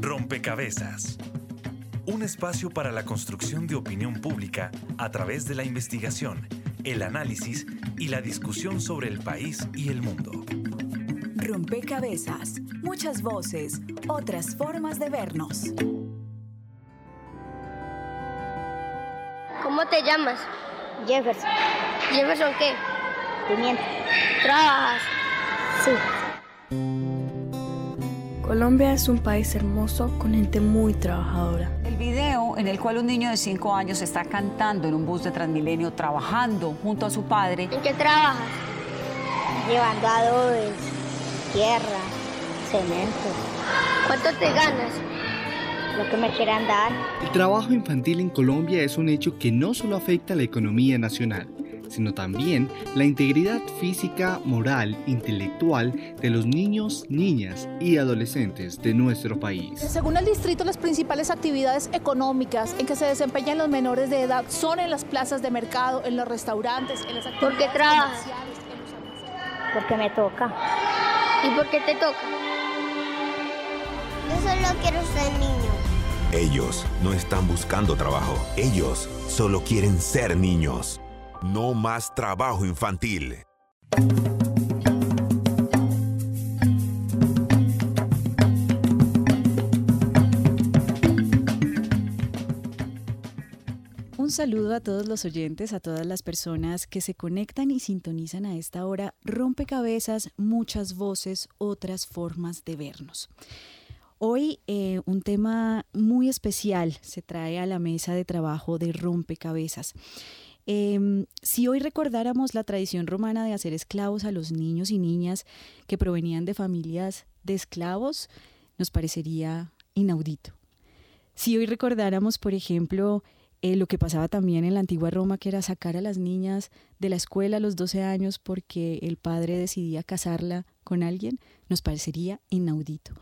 Rompecabezas. Un espacio para la construcción de opinión pública a través de la investigación, el análisis y la discusión sobre el país y el mundo. Rompecabezas. Muchas voces, otras formas de vernos. ¿Cómo te llamas? Jefferson. ¿Jefferson qué? Pimienta. ¿Trabajas? Sí. Colombia es un país hermoso con gente muy trabajadora. El video en el cual un niño de 5 años está cantando en un bus de Transmilenio trabajando junto a su padre. ¿En qué trabajas? Llevando adobes, tierra, cemento, ¿Cuánto te ganas? lo que me quieran dar. El trabajo infantil en Colombia es un hecho que no solo afecta a la economía nacional, sino también la integridad física, moral, intelectual de los niños, niñas y adolescentes de nuestro país. Según el distrito, las principales actividades económicas en que se desempeñan los menores de edad son en las plazas de mercado, en los restaurantes, en las ¿Por actividades qué trabajas? comerciales, en los almacenes. Porque me toca. ¿Y por qué te toca? Yo solo quiero ser niño. Ellos no están buscando trabajo. Ellos solo quieren ser niños. No más trabajo infantil. Un saludo a todos los oyentes, a todas las personas que se conectan y sintonizan a esta hora. Rompecabezas, muchas voces, otras formas de vernos. Hoy eh, un tema muy especial se trae a la mesa de trabajo de rompecabezas. Em, si hoy recordáramos la tradición romana de hacer esclavos a los niños y niñas que provenían de familias de esclavos, nos parecería inaudito. Si hoy recordáramos, por ejemplo, eh, lo que pasaba también en la antigua Roma, que era sacar a las niñas de la escuela a los 12 años porque el padre decidía casarla con alguien, nos parecería inaudito.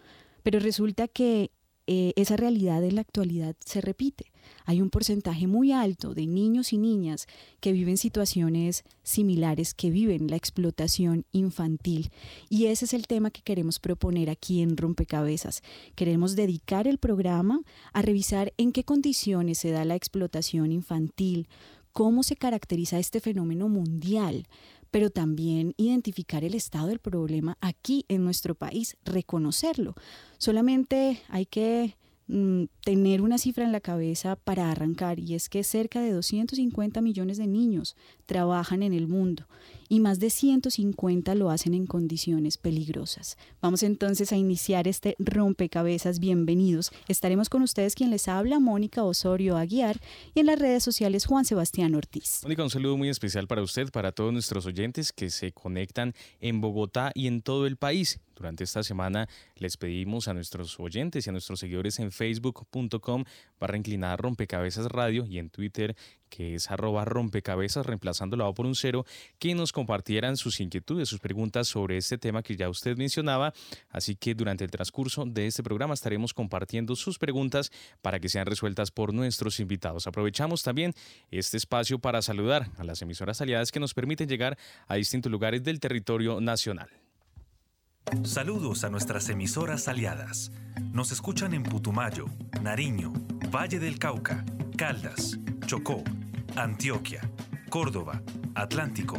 Pero resulta que eh, esa realidad en la actualidad se repite. Hay un porcentaje muy alto de niños y niñas que viven situaciones similares, que viven la explotación infantil. Y ese es el tema que queremos proponer aquí en Rompecabezas. Queremos dedicar el programa a revisar en qué condiciones se da la explotación infantil, cómo se caracteriza este fenómeno mundial, pero también identificar el estado del problema aquí en nuestro país, reconocerlo. Solamente hay que mm, tener una cifra en la cabeza para arrancar y es que cerca de 250 millones de niños trabajan en el mundo y más de 150 lo hacen en condiciones peligrosas. Vamos entonces a iniciar este rompecabezas. Bienvenidos. Estaremos con ustedes quien les habla, Mónica Osorio Aguiar, y en las redes sociales Juan Sebastián Ortiz. Mónica, un saludo muy especial para usted, para todos nuestros oyentes que se conectan en Bogotá y en todo el país. Durante esta semana les pedimos a nuestros oyentes y a nuestros seguidores en facebook.com barra inclinada rompecabezas radio y en Twitter que es arroba rompecabezas reemplazando la O por un cero, que nos compartieran sus inquietudes, sus preguntas sobre este tema que ya usted mencionaba. Así que durante el transcurso de este programa estaremos compartiendo sus preguntas para que sean resueltas por nuestros invitados. Aprovechamos también este espacio para saludar a las emisoras aliadas que nos permiten llegar a distintos lugares del territorio nacional. Saludos a nuestras emisoras aliadas. Nos escuchan en Putumayo, Nariño, Valle del Cauca, Caldas, Chocó, Antioquia, Córdoba, Atlántico,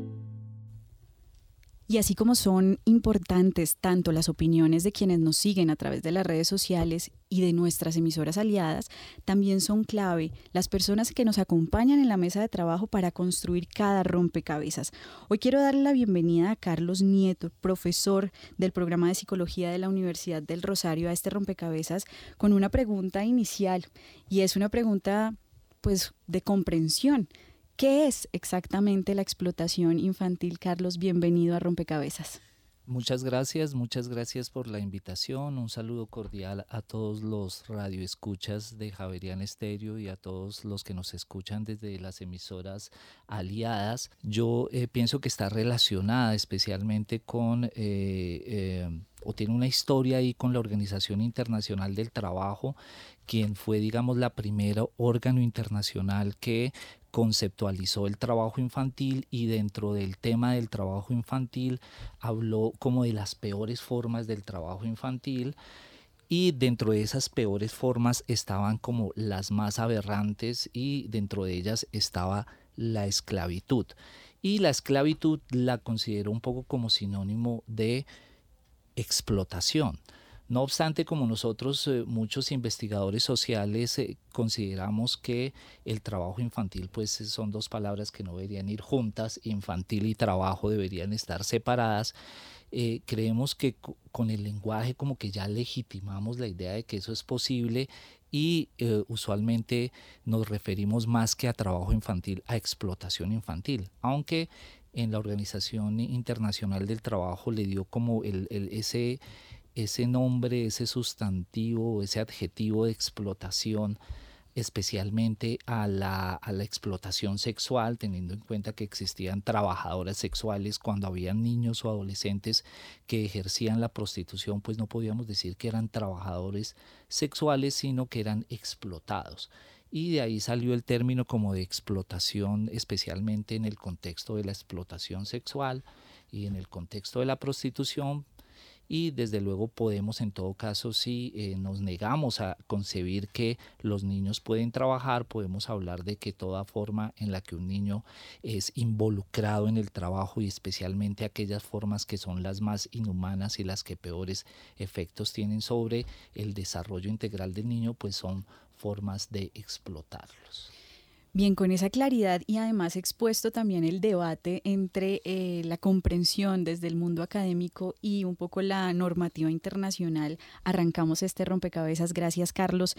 Y así como son importantes tanto las opiniones de quienes nos siguen a través de las redes sociales y de nuestras emisoras aliadas, también son clave las personas que nos acompañan en la mesa de trabajo para construir cada rompecabezas. Hoy quiero darle la bienvenida a Carlos Nieto, profesor del programa de psicología de la Universidad del Rosario, a este rompecabezas con una pregunta inicial y es una pregunta pues de comprensión. ¿Qué es exactamente la explotación infantil? Carlos, bienvenido a Rompecabezas. Muchas gracias, muchas gracias por la invitación. Un saludo cordial a todos los radioescuchas de Javerian Estéreo y a todos los que nos escuchan desde las emisoras aliadas. Yo eh, pienso que está relacionada especialmente con, eh, eh, o tiene una historia ahí con la Organización Internacional del Trabajo, quien fue, digamos, la primera órgano internacional que conceptualizó el trabajo infantil y dentro del tema del trabajo infantil habló como de las peores formas del trabajo infantil y dentro de esas peores formas estaban como las más aberrantes y dentro de ellas estaba la esclavitud. Y la esclavitud la considero un poco como sinónimo de explotación. No obstante, como nosotros, eh, muchos investigadores sociales, eh, consideramos que el trabajo infantil, pues son dos palabras que no deberían ir juntas, infantil y trabajo deberían estar separadas. Eh, creemos que con el lenguaje como que ya legitimamos la idea de que eso es posible y usualmente nos referimos más que a trabajo infantil, a explotación infantil, aunque en la Organización Internacional del Trabajo le dio como el, ese ese nombre, ese sustantivo, ese adjetivo de explotación, especialmente a la, a la, explotación sexual, teniendo en cuenta que existían trabajadoras sexuales cuando habían niños o adolescentes que ejercían la prostitución, pues no podíamos decir que eran trabajadores sexuales, sino que eran explotados. Y de ahí salió el término como de explotación, especialmente en el contexto de la explotación sexual y en el contexto de la prostitución, y desde luego podemos en todo caso si eh, nos negamos a concebir que los niños pueden trabajar, podemos hablar de que toda forma en la que un niño es involucrado en el trabajo y especialmente aquellas formas que son las más inhumanas y las que peores efectos tienen sobre el desarrollo integral del niño, pues son formas de explotarlos. Bien, con esa claridad y además expuesto también el debate entre eh, la comprensión desde el mundo académico y un poco la normativa internacional, arrancamos este rompecabezas. Gracias, Carlos.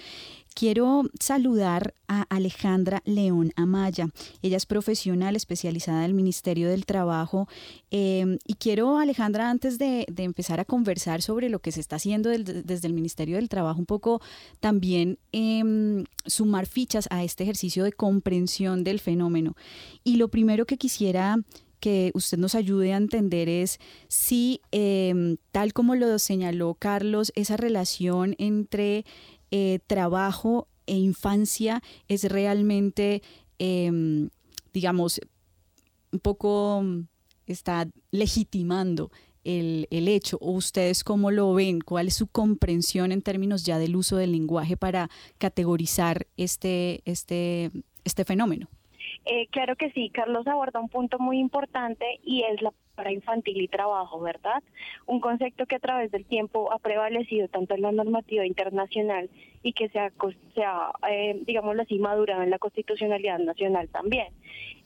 Quiero saludar a Alejandra León Amaya. Ella es profesional especializada del Ministerio del Trabajo em, y quiero, Alejandra, antes de, empezar a conversar sobre lo que se está haciendo desde el Ministerio del Trabajo, un poco también em, sumar fichas a este ejercicio de comprensión comprensión del fenómeno. Y lo primero que quisiera que usted nos ayude a entender es si, em, tal como lo señaló Carlos, esa relación entre eh, trabajo e infancia es realmente, em, digamos, un poco está legitimando el, el, hecho o ustedes cómo lo ven, cuál es su comprensión en términos ya del uso del lenguaje para categorizar este, este este fenómeno. Eh, claro que sí, Carlos aborda un punto muy importante y es la para infantil y trabajo, ¿verdad? Un concepto que a través del tiempo ha prevalecido tanto en la normativa internacional y que se ha, se ha eh, digámoslo así, madurado en la constitucionalidad nacional también.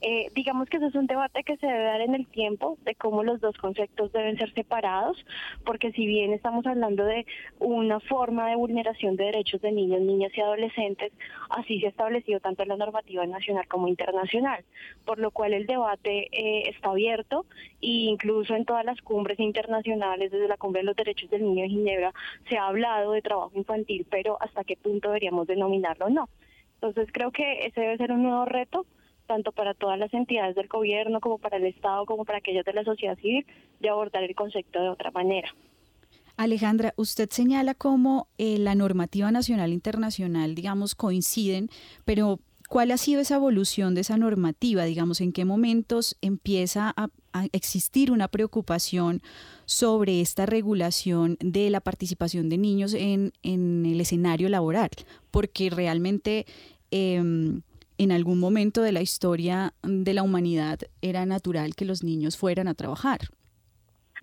Eh, digamos que eso es un debate que se debe dar en el tiempo de cómo los dos conceptos deben ser separados, porque si bien estamos hablando de una forma de vulneración de derechos de niños, niñas y adolescentes, así se ha establecido tanto en la normativa nacional como internacional, por lo cual el debate eh, está abierto y incluso en todas las cumbres internacionales, desde la Cumbre de los Derechos del Niño de Ginebra, se ha hablado de trabajo infantil, pero hasta qué punto deberíamos denominarlo o no. Entonces creo que ese debe ser un nuevo reto, tanto para todas las entidades del gobierno como para el Estado, como para aquellos de la sociedad civil, de abordar el concepto de otra manera. Alejandra, usted señala cómo eh, la normativa nacional e internacional, digamos, coinciden, pero ¿cuál ha sido esa evolución de esa normativa? Digamos, ¿en qué momentos empieza a, existir una preocupación sobre esta regulación de la participación de niños en, el escenario laboral, porque realmente em, en algún momento de la historia de la humanidad era natural que los niños fueran a trabajar.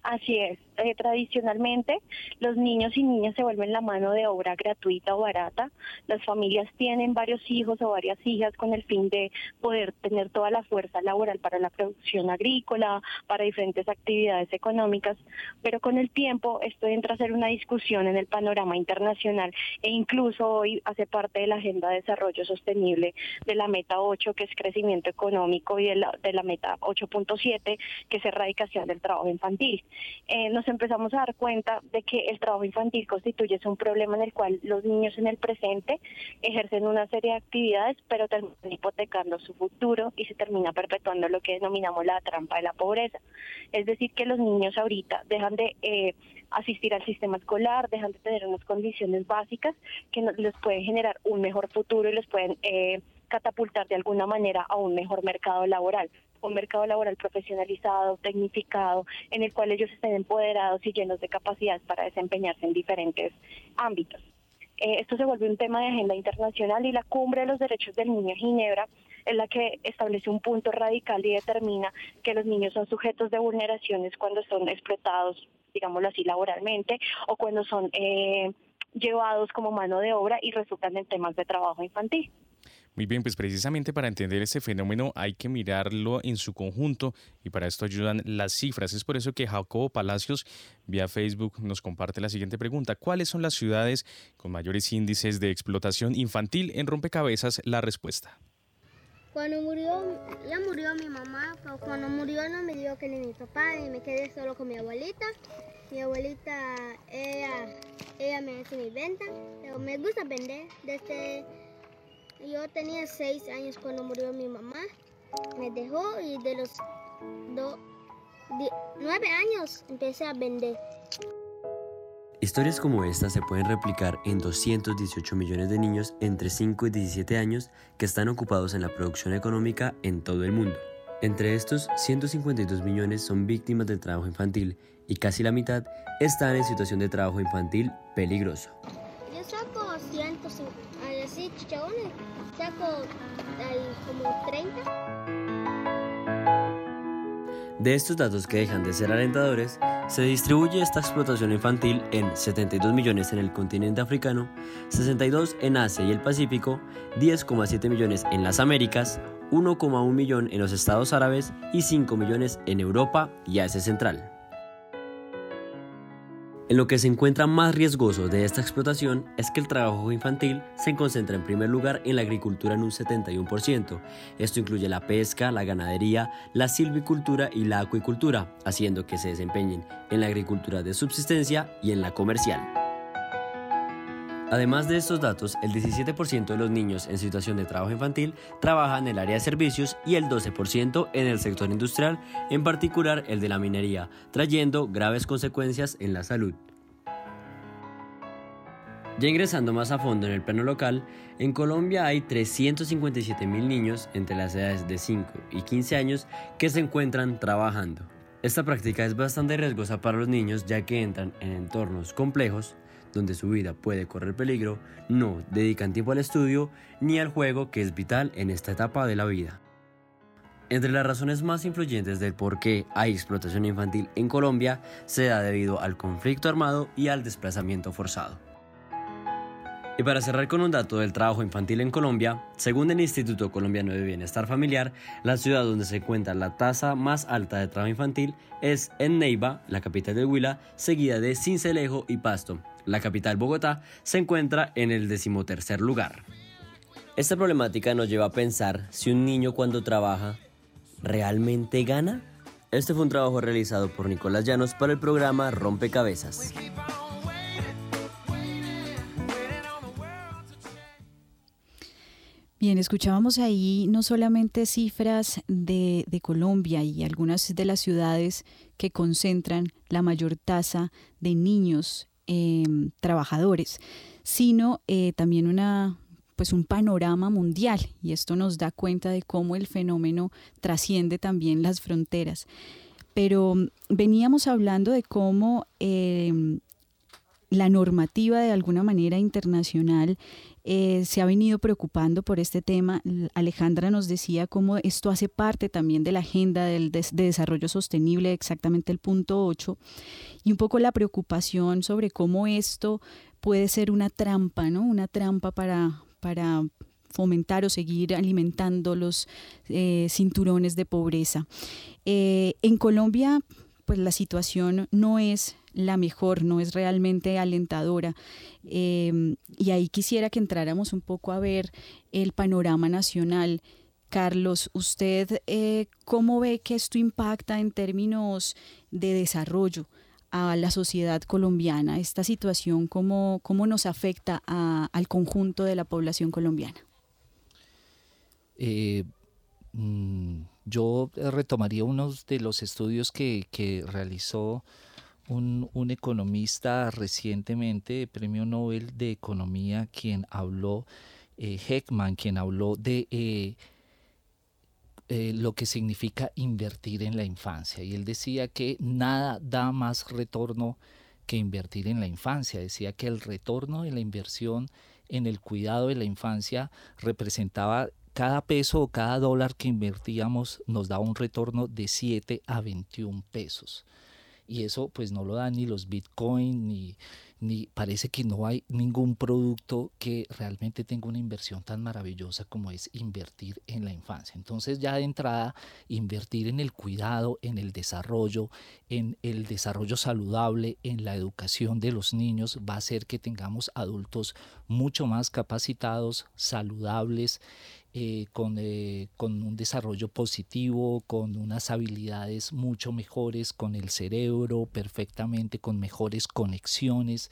Así es. Eh, tradicionalmente los niños y niñas se vuelven la mano de obra gratuita o barata. Las familias tienen varios hijos o varias hijas con el fin de poder tener toda la fuerza laboral para la producción agrícola, para diferentes actividades económicas, pero con el tiempo esto entra a ser una discusión en el panorama internacional e incluso hoy hace parte de la Agenda de Desarrollo Sostenible de la Meta 8, que es crecimiento económico, y de la, de la Meta 8.7, que es erradicación del trabajo infantil. Eh, empezamos a dar cuenta de que el trabajo infantil constituye un problema en el cual los niños en el presente ejercen una serie de actividades, pero terminan hipotecando su futuro y se termina perpetuando lo que denominamos la trampa de la pobreza. Es decir, que los niños ahorita dejan de eh, asistir al sistema escolar, dejan de tener unas condiciones básicas que les pueden generar un mejor futuro y les pueden eh, catapultar de alguna manera a un mejor mercado laboral un mercado laboral profesionalizado, tecnificado, en el cual ellos estén empoderados y llenos de capacidades para desempeñarse en diferentes ámbitos. Eh, esto se vuelve un tema de agenda internacional y la cumbre de los derechos del niño Ginebra es la que establece un punto radical y determina que los niños son sujetos de vulneraciones cuando son explotados, digámoslo así, laboralmente o cuando son eh, llevados como mano de obra y resultan en temas de trabajo infantil. Muy bien, pues precisamente para entender este fenómeno hay que mirarlo en su conjunto y para esto ayudan las cifras. Es por eso que Jacobo Palacios vía Facebook nos comparte la siguiente pregunta. ¿Cuáles son las ciudades con mayores índices de explotación infantil en rompecabezas? La respuesta. Cuando murió, ya murió mi mamá, pero cuando murió no me dio que ni mi papá y me quedé solo con mi abuelita. Mi abuelita, ella, ella me hace mi venta, pero me gusta vender desde yo tenía seis años cuando murió mi mamá. Me dejó y de los nueve años empecé a vender. Historias como esta se pueden replicar en 218 millones de niños entre 5 y 17 años que están ocupados en la producción económica en todo el mundo. Entre estos, 152 millones son víctimas del trabajo infantil y casi la mitad están en situación de trabajo infantil peligroso. Yo saco 150, así chichabones saco como 30. De estos datos que dejan de ser alentadores, se distribuye esta explotación infantil en 72 millones en el continente africano, 62 en Asia y el Pacífico, 10,7 millones en las Américas, 1,1 millón en los Estados Árabes y 5 millones en Europa y Asia Central. En lo que se encuentra más riesgoso de esta explotación es que el trabajo infantil se concentra en primer lugar en la agricultura en un 71%. Esto incluye la pesca, la ganadería, la silvicultura y la acuicultura, haciendo que se desempeñen en la agricultura de subsistencia y en la comercial. Además de estos datos, el 17% de los niños en situación de trabajo infantil trabajan en el área de servicios y el 12% en el sector industrial, en particular el de la minería, trayendo graves consecuencias en la salud. Ya ingresando más a fondo en el plano local, en Colombia hay 357 mil niños entre las edades de 5 y 15 años que se encuentran trabajando. Esta práctica es bastante riesgosa para los niños ya que entran en entornos complejos donde su vida puede correr peligro, no dedican tiempo al estudio ni al juego que es vital en esta etapa de la vida. Entre las razones más influyentes del por qué hay explotación infantil en Colombia se da debido al conflicto armado y al desplazamiento forzado. Y para cerrar con un dato del trabajo infantil en Colombia, según el Instituto Colombiano de Bienestar Familiar, la ciudad donde se encuentra la tasa más alta de trabajo infantil es en Neiva, la capital del Huila, seguida de Cincelejo y Pasto, la capital Bogotá, se encuentra en el decimotercer lugar. Esta problemática nos lleva a pensar si un niño cuando trabaja realmente gana. Este fue un trabajo realizado por Nicolás Llanos para el programa Rompecabezas. Bien, escuchábamos ahí no solamente cifras de, Colombia y algunas de las ciudades que concentran la mayor tasa de niños Em, trabajadores, sino eh, también una, pues un panorama mundial y esto nos da cuenta de cómo el fenómeno trasciende también las fronteras. Pero veníamos hablando de cómo em, la normativa de alguna manera internacional eh, se ha venido preocupando por este tema. Alejandra nos decía cómo esto hace parte también de la agenda del de desarrollo sostenible, exactamente el punto 8, y un poco la preocupación sobre cómo esto puede ser una trampa, ¿no? Una trampa para, para fomentar o seguir alimentando los eh, cinturones de pobreza. Eh, en Colombia, pues la situación no es la mejor, no es realmente alentadora. Em, y ahí quisiera que entráramos un poco a ver el panorama nacional. Carlos, ¿usted eh, cómo ve que esto impacta en términos de desarrollo a la sociedad colombiana? ¿Esta situación cómo, cómo nos afecta al conjunto de la población colombiana? Eh, mm, yo retomaría uno de los estudios que, realizó un, economista recientemente, premio Nobel de Economía, quien habló, eh, Heckman, quien habló de eh, eh, lo que significa invertir en la infancia. Y él decía que nada da más retorno que invertir en la infancia. Decía que el retorno de la inversión en el cuidado de la infancia representaba cada peso o cada dólar que invertíamos nos daba un retorno de 7 a 21 pesos. Y eso pues no lo dan ni los bitcoin ni, ni parece que no hay ningún producto que realmente tenga una inversión tan maravillosa como es invertir en la infancia. Entonces ya de entrada, invertir en el cuidado, en el desarrollo, en el desarrollo saludable, en la educación de los niños, va a hacer que tengamos adultos mucho más capacitados, saludables, eh, con, eh, con, un desarrollo positivo, con unas habilidades mucho mejores, con el cerebro perfectamente, con mejores conexiones.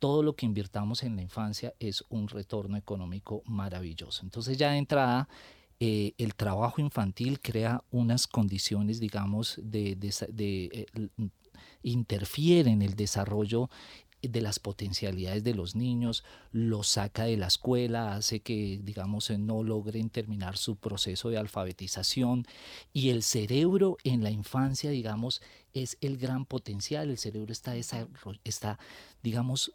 Todo lo que invirtamos en la infancia es un retorno económico maravilloso. Entonces ya de entrada, eh, el trabajo infantil crea unas condiciones, digamos, de, de, interfiere en el desarrollo de las potencialidades de los niños, los saca de la escuela, hace que, digamos, no logren terminar su proceso de alfabetización. Y el cerebro en la infancia, digamos, es el gran potencial. El cerebro está, está digamos,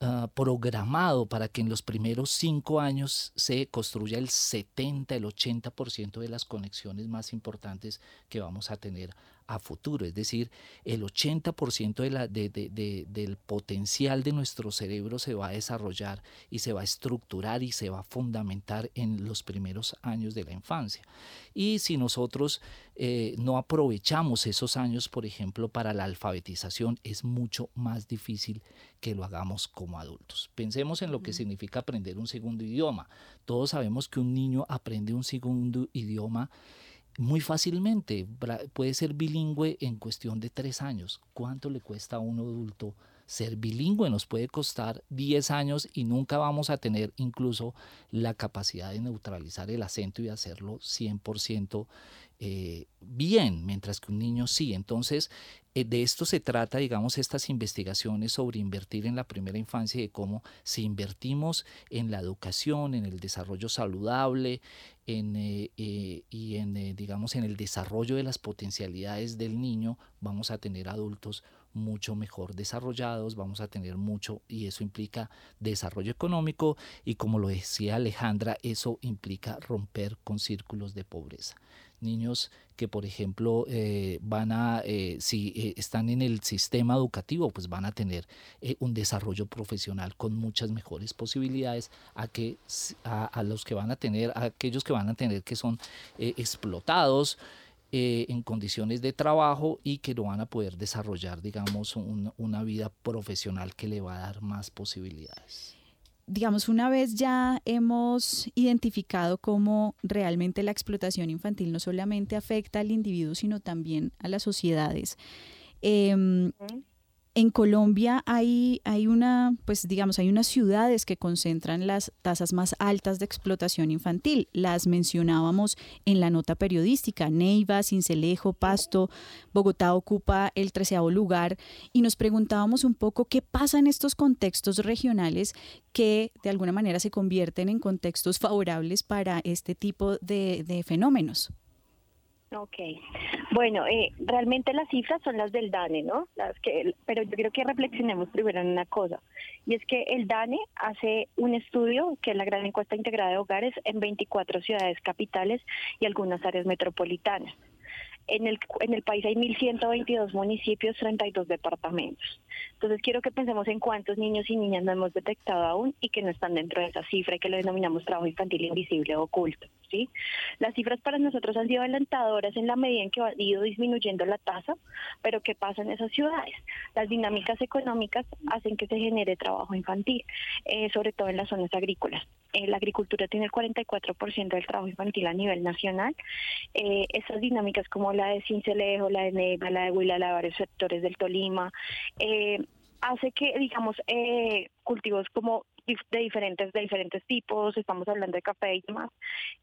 ah, programado para que en los primeros cinco años se construya el 70, el 80% de las conexiones más importantes que vamos a tener a futuro, es decir, el 80% de la, del potencial de nuestro cerebro se va a desarrollar y se va a estructurar y se va a fundamentar en los primeros años de la infancia. Y si nosotros eh, no aprovechamos esos años, por ejemplo, para la alfabetización, es mucho más difícil que lo hagamos como adultos. Pensemos en lo que significa aprender un segundo idioma. Todos sabemos que un niño aprende un segundo idioma muy fácilmente. Puede ser bilingüe en cuestión de tres años. ¿Cuánto le cuesta a un adulto ser bilingüe? Nos puede costar 10 años y nunca vamos a tener incluso la capacidad de neutralizar el acento y hacerlo 100% eh, bien, mientras que un niño sí. Entonces, eh, de esto se trata, digamos, estas investigaciones sobre invertir en la primera infancia y de cómo si invertimos en la educación, en el desarrollo saludable, en, eh, y en, digamos, en el desarrollo de las potencialidades del niño, vamos a tener adultos mucho mejor desarrollados, vamos a tener mucho, y eso implica desarrollo económico, y como lo decía Alejandra, eso implica romper con círculos de pobreza niños que por ejemplo eh, van a, eh, si eh, están en el sistema educativo, pues van a tener un desarrollo profesional con muchas mejores posibilidades a, que, a, los que van a tener, a aquellos que van a tener que son explotados. En condiciones de trabajo y que no van a poder desarrollar, digamos, una vida profesional que le va a dar más posibilidades digamos, una vez ya hemos identificado cómo realmente la explotación infantil no solamente afecta al individuo, sino también a las sociedades. Em, en Colombia hay, una, pues digamos, hay unas ciudades que concentran las tasas más altas de explotación infantil. Las mencionábamos en la nota periodística. Neiva, Cincelejo, Pasto, Bogotá ocupa el treceavo lugar y nos preguntábamos un poco qué pasa en estos contextos regionales que de alguna manera se convierten en contextos favorables para este tipo de fenómenos. Ok, bueno, eh, realmente las cifras son las del DANE, ¿no? Las que, pero yo quiero que reflexionemos primero en una cosa, y es que el DANE hace un estudio, que es la gran encuesta integrada de hogares, en 24 ciudades capitales y algunas áreas metropolitanas. En el, en el país hay 1.122 municipios, 32 departamentos. Entonces quiero que pensemos en cuántos niños y niñas no hemos detectado aún y que no están dentro de esa cifra y que lo denominamos trabajo infantil invisible o oculto. ¿sí? Las cifras para nosotros han sido alentadoras en la medida en que ha ido disminuyendo la tasa, pero ¿qué pasa en esas ciudades? Las dinámicas económicas hacen que se genere trabajo infantil, eh, sobre todo en las zonas agrícolas. Eh, la agricultura tiene el 44% del trabajo infantil a nivel nacional. Eh, esas dinámicas como la de Cincelejo, la de Neiva, la de Huila, la de varios sectores del Tolima, eh, hace que, digamos, eh, cultivos como de diferentes de diferentes tipos, estamos hablando de café y demás,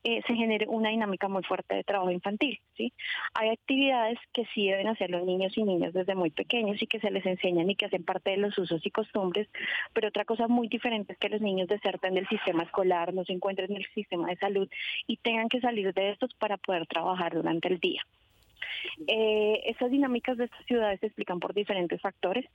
eh, se genere una dinámica muy fuerte de trabajo infantil. ¿sí? Hay actividades que sí deben hacer los niños y niñas desde muy pequeños y que se les enseñan y que hacen parte de los usos y costumbres, pero otra cosa muy diferente es que los niños deserten del sistema escolar, no se encuentren en el sistema de salud y tengan que salir de estos para poder trabajar durante el día. Eh, esas dinámicas de estas ciudades se explican por diferentes factores.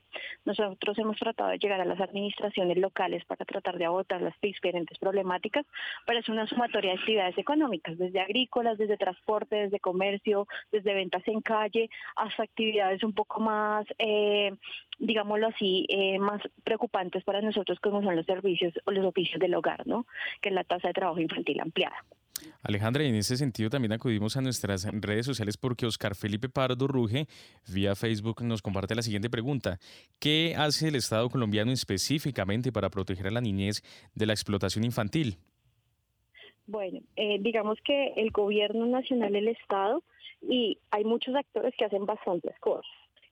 Nosotros hemos tratado de llegar a las administraciones locales para tratar de agotar las diferentes problemáticas, pero es una sumatoria de actividades económicas, desde agrícolas, desde transporte, desde comercio, desde ventas en calle, hasta actividades un poco más, eh, digámoslo así, eh, más preocupantes para nosotros como son los servicios o los oficios del hogar, ¿no? que es la tasa de trabajo infantil ampliada. Alejandra, y en ese sentido también acudimos a nuestras redes sociales porque Oscar Felipe Pardo Ruge, vía Facebook, nos comparte la siguiente pregunta. ¿Qué hace el Estado colombiano específicamente para proteger a la niñez de la explotación infantil? Bueno, eh, digamos que el gobierno nacional, el Estado, y hay muchos actores que hacen bastantes cosas.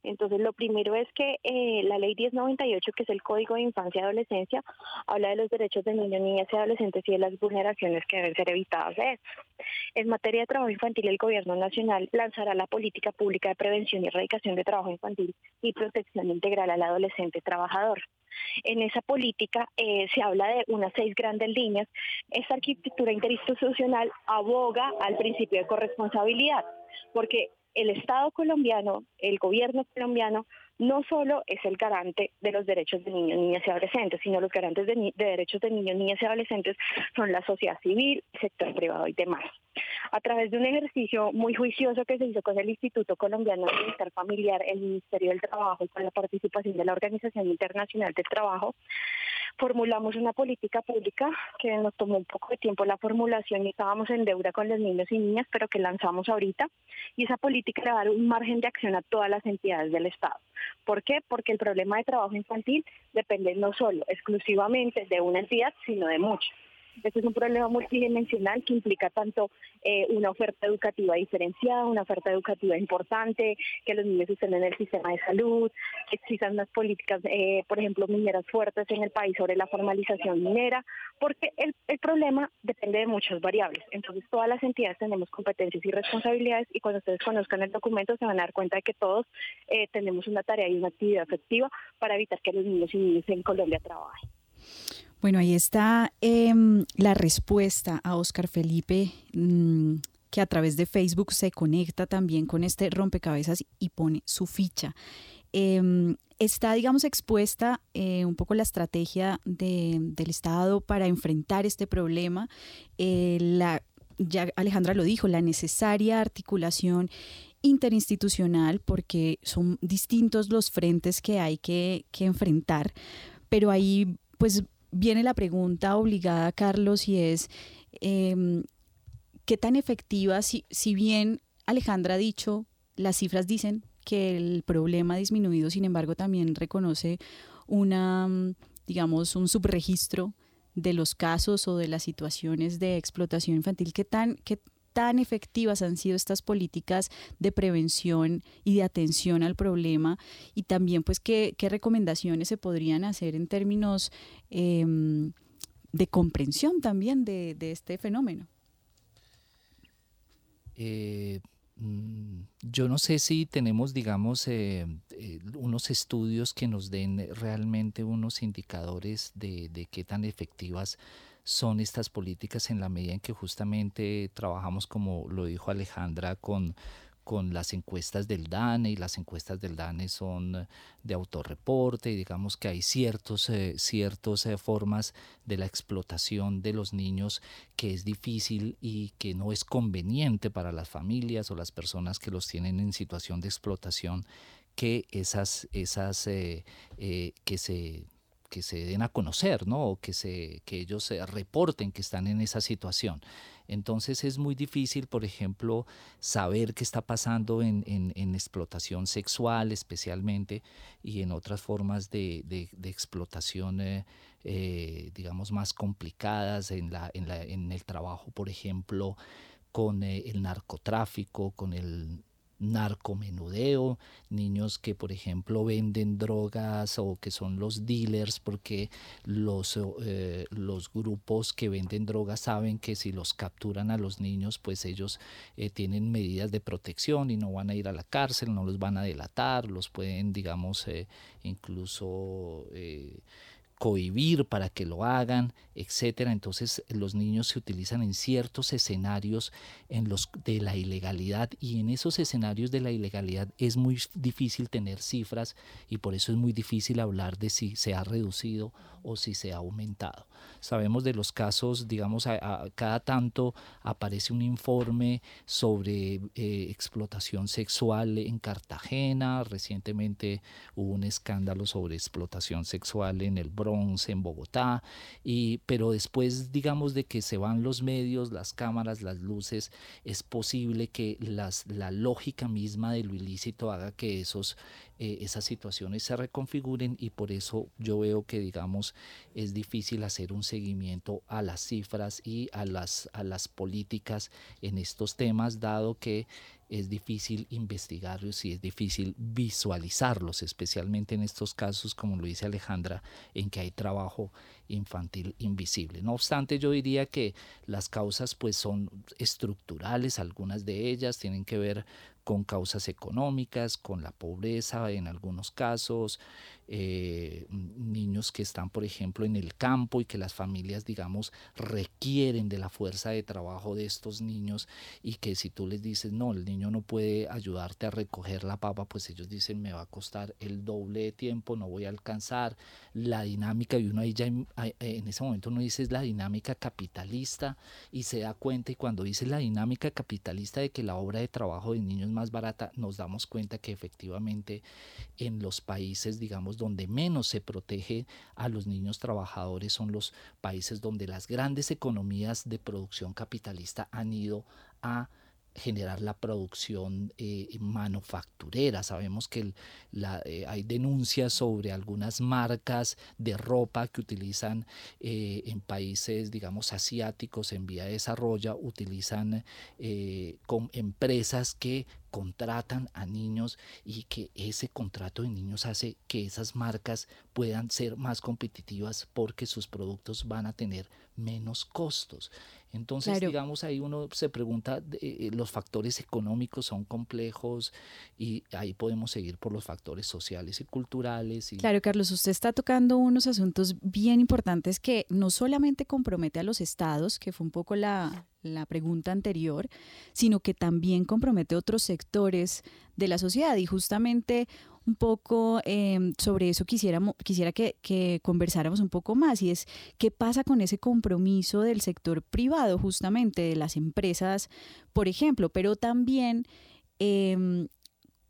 Entonces, lo primero es que eh, la ley 1098, que es el Código de Infancia y Adolescencia, habla de los derechos de niños, niñas y adolescentes y de las vulneraciones que deben ser evitadas de esto. En materia de trabajo infantil, el Gobierno Nacional lanzará la política pública de prevención y erradicación de trabajo infantil y protección integral al adolescente trabajador. En esa política eh, se habla de unas seis grandes líneas. Esta arquitectura interinstitucional aboga al principio de corresponsabilidad, porque el Estado colombiano, el gobierno colombiano, no solo es el garante de los derechos de niños, niñas y adolescentes, sino los garantes de, derechos de niños, niñas y adolescentes son la sociedad civil, el sector privado y demás. A través de un ejercicio muy juicioso que se hizo con el Instituto Colombiano de Bienestar Familiar, el Ministerio del Trabajo y con la participación de la Organización Internacional del Trabajo, formulamos una política pública que nos tomó un poco de tiempo la formulación y estábamos en deuda con los niños y niñas, pero que lanzamos ahorita. Y esa política le va a dar un margen de acción a todas las entidades del Estado. ¿Por qué? Porque el problema de trabajo infantil depende no solo exclusivamente de una entidad, sino de muchas. Este es un problema multidimensional que implica tanto eh, una oferta educativa diferenciada, una oferta educativa importante, que los niños estén en el sistema de salud, que existan unas políticas, eh, por ejemplo, mineras fuertes en el país sobre la formalización minera, porque el, problema depende de muchas variables. Entonces, todas las entidades tenemos competencias y responsabilidades y cuando ustedes conozcan el documento se van a dar cuenta de que todos eh, tenemos una tarea y una actividad efectiva para evitar que los niños y niñas en Colombia trabajen. Bueno, ahí está em, la respuesta a Oscar Felipe, mm, que a través de Facebook se conecta también con este rompecabezas y pone su ficha. Em, está, digamos, expuesta eh, un poco la estrategia del Estado para enfrentar este problema. Eh, la, ya Alejandra lo dijo, la necesaria articulación interinstitucional, porque son distintos los frentes que hay que, que enfrentar, pero ahí pues viene la pregunta obligada, Carlos, y es, em, ¿qué tan efectiva, si, si bien Alejandra ha dicho, las cifras dicen que el problema ha disminuido, sin embargo también reconoce una, digamos, un subregistro de los casos o de las situaciones de explotación infantil, ¿qué tan, qué tan efectivas han sido estas políticas de prevención y de atención al problema y también pues qué, recomendaciones se podrían hacer en términos em, de comprensión también de, este fenómeno. Eh, mm, yo no sé si tenemos, digamos, eh, eh, unos estudios que nos den realmente unos indicadores de, de qué tan efectivas son estas políticas en la medida en que justamente trabajamos, como lo dijo Alejandra, con, con las encuestas del DANE y las encuestas del DANE son de autorreporte y digamos que hay ciertos, eh, ciertos eh, formas de la explotación de los niños que es difícil y que no es conveniente para las familias o las personas que los tienen en situación de explotación que esas, esas eh, que se que se den a conocer, ¿no? O que, se, que ellos se reporten que están en esa situación. Entonces es muy difícil, por ejemplo, saber qué está pasando en, en, explotación sexual especialmente y en otras formas de, de, explotación eh, eh, digamos, más complicadas en, la, en, la, en el trabajo, por ejemplo, con eh, el narcotráfico, con el narcomenudeo, niños que por ejemplo venden drogas o que son los dealers porque los, eh, los grupos que venden drogas saben que si los capturan a los niños pues ellos eh, tienen medidas de protección y no van a ir a la cárcel, no los van a delatar, los pueden digamos eh, incluso cohibir para que lo hagan, etcétera. Entonces los niños se utilizan en ciertos escenarios en los de la ilegalidad y en esos escenarios de la ilegalidad es muy difícil tener cifras y por eso es muy difícil hablar de si se ha reducido o si se ha aumentado. Sabemos de los casos, digamos, a, cada tanto aparece un informe sobre eh, explotación sexual en Cartagena, recientemente hubo un escándalo sobre explotación sexual en el En Bogotá, y, pero después, digamos, de que se van los medios, las cámaras, las luces, es posible que las, la lógica misma de lo ilícito haga que esos eh, esas situaciones se reconfiguren y por eso yo veo que digamos es difícil hacer un seguimiento a las cifras y a las, a las políticas en estos temas dado que es difícil investigarlos y es difícil visualizarlos, especialmente en estos casos, como lo dice Alejandra, en que hay trabajo infantil invisible. No obstante, yo diría que las causas pues son estructurales, algunas de ellas tienen que ver con causas económicas, con la pobreza en algunos casos, eh, niños que están, por ejemplo, en el campo y que las familias, digamos, requieren de la fuerza de trabajo de estos niños y que si tú les dices, no, el niño no puede ayudarte a recoger la papa, pues ellos dicen, me va a costar el doble de tiempo, no voy a alcanzar la dinámica y uno ahí ya en, ese momento uno dice es la dinámica capitalista y se da cuenta y cuando dice la dinámica capitalista de que la obra de trabajo de niños es más barata, nos damos cuenta que efectivamente en los países, digamos, donde menos se protege a los niños trabajadores son los países donde las grandes economías de producción capitalista han ido a generar la producción eh, manufacturera. Sabemos que eh, hay denuncias sobre algunas marcas de ropa que utilizan eh, en países, digamos, asiáticos en vía de desarrollo, utilizan con empresas que contratan a niños y que ese contrato de niños hace que esas marcas puedan ser más competitivas porque sus productos van a tener menos costos. Entonces, digamos, ahí uno se pregunta, eh, los factores económicos son complejos y ahí podemos seguir por los factores sociales y culturales. Y... Claro, Carlos, usted está tocando unos asuntos bien importantes que no solamente compromete a los estados, que fue un poco la, la pregunta anterior, sino que también compromete otros sectores de la sociedad y justamente un poco em, sobre eso quisiera, quisiera que, conversáramos un poco más y es qué pasa con ese compromiso del sector privado justamente, de las empresas, por ejemplo, pero también em,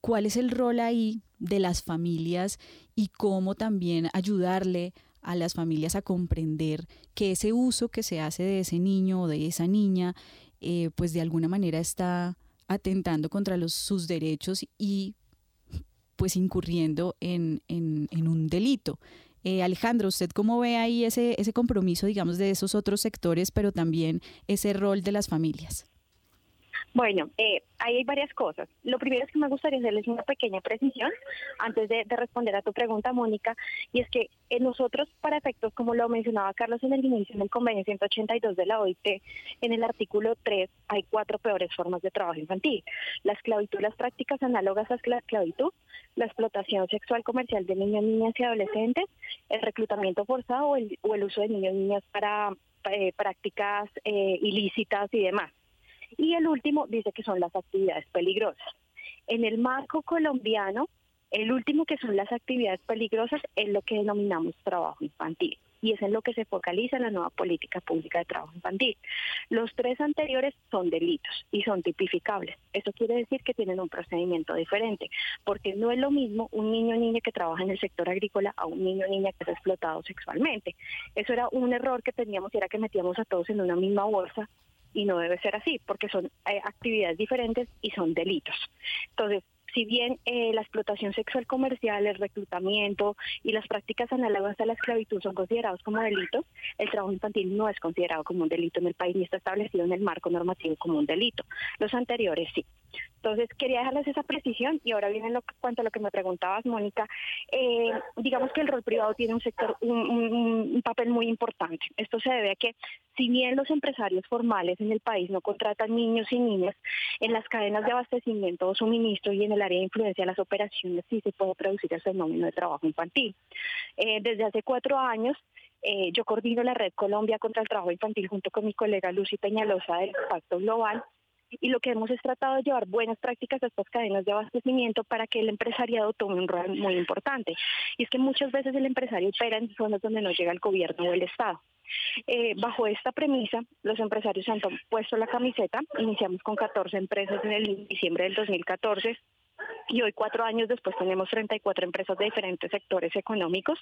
cuál es el rol ahí de las familias y cómo también ayudarle a las familias a comprender que ese uso que se hace de ese niño o de esa niña, eh, pues de alguna manera está atentando contra sus derechos y pues incurriendo en, en, un delito. Eh, Alejandro, ¿usted cómo ve ahí ese, ese compromiso, digamos, de esos otros sectores, pero también ese rol de las familias? Bueno, eh, ahí hay varias cosas. Lo primero es que me gustaría hacerles una pequeña precisión antes de, responder a tu pregunta, Mónica, y es que eh, nosotros, para efectos, como lo mencionaba Carlos en el inicio del convenio 182 de la OIT, en el artículo 3 hay cuatro peores formas de trabajo infantil. La esclavitud, las prácticas análogas a la esclavitud, la explotación sexual comercial de niños, niñas y adolescentes, el reclutamiento forzado o el, uso de niños y niñas para eh, prácticas ilícitas y demás. Y el último dice que son las actividades peligrosas. En el marco colombiano, el último que son las actividades peligrosas es lo que denominamos trabajo infantil y es en lo que se focaliza la nueva política pública de trabajo infantil. Los tres anteriores son delitos y son tipificables. Eso quiere decir que tienen un procedimiento diferente, porque no es lo mismo un niño o niña que trabaja en el sector agrícola a un niño o niña que es explotado sexualmente. Eso era un error que teníamos y era que metíamos a todos en una misma bolsa y no debe ser así porque son eh, actividades diferentes y son delitos. Entonces, si bien eh, la explotación sexual comercial, el reclutamiento y las prácticas análogas a la esclavitud son considerados como delitos, el trabajo infantil no es considerado como un delito en el país ni está establecido en el marco normativo como un delito. Los anteriores sí. Entonces, quería dejarles esa precisión y ahora viene lo, cuanto a lo que me preguntabas, Mónica. Eh, digamos que el rol privado tiene un sector, un, papel muy importante. Esto se debe a que, si bien los empresarios formales en el país no contratan niños y niñas, en las cadenas de abastecimiento o suministro y en el área de influencia de las operaciones sí se puede producir el fenómeno de trabajo infantil. Eh, desde hace cuatro años, eh, yo coordino la Red Colombia contra el Trabajo Infantil junto con mi colega Lucy Peñalosa del Pacto Global y lo que hemos es tratado de llevar buenas prácticas a estas cadenas de abastecimiento para que el empresariado tome un rol muy importante. Y es que muchas veces el empresario opera en zonas donde no llega el gobierno o el Estado. Eh, bajo esta premisa, los empresarios han puesto la camiseta. Iniciamos con 14 empresas en el diciembre del 2014 y hoy, cuatro años después, tenemos 34 empresas de diferentes sectores económicos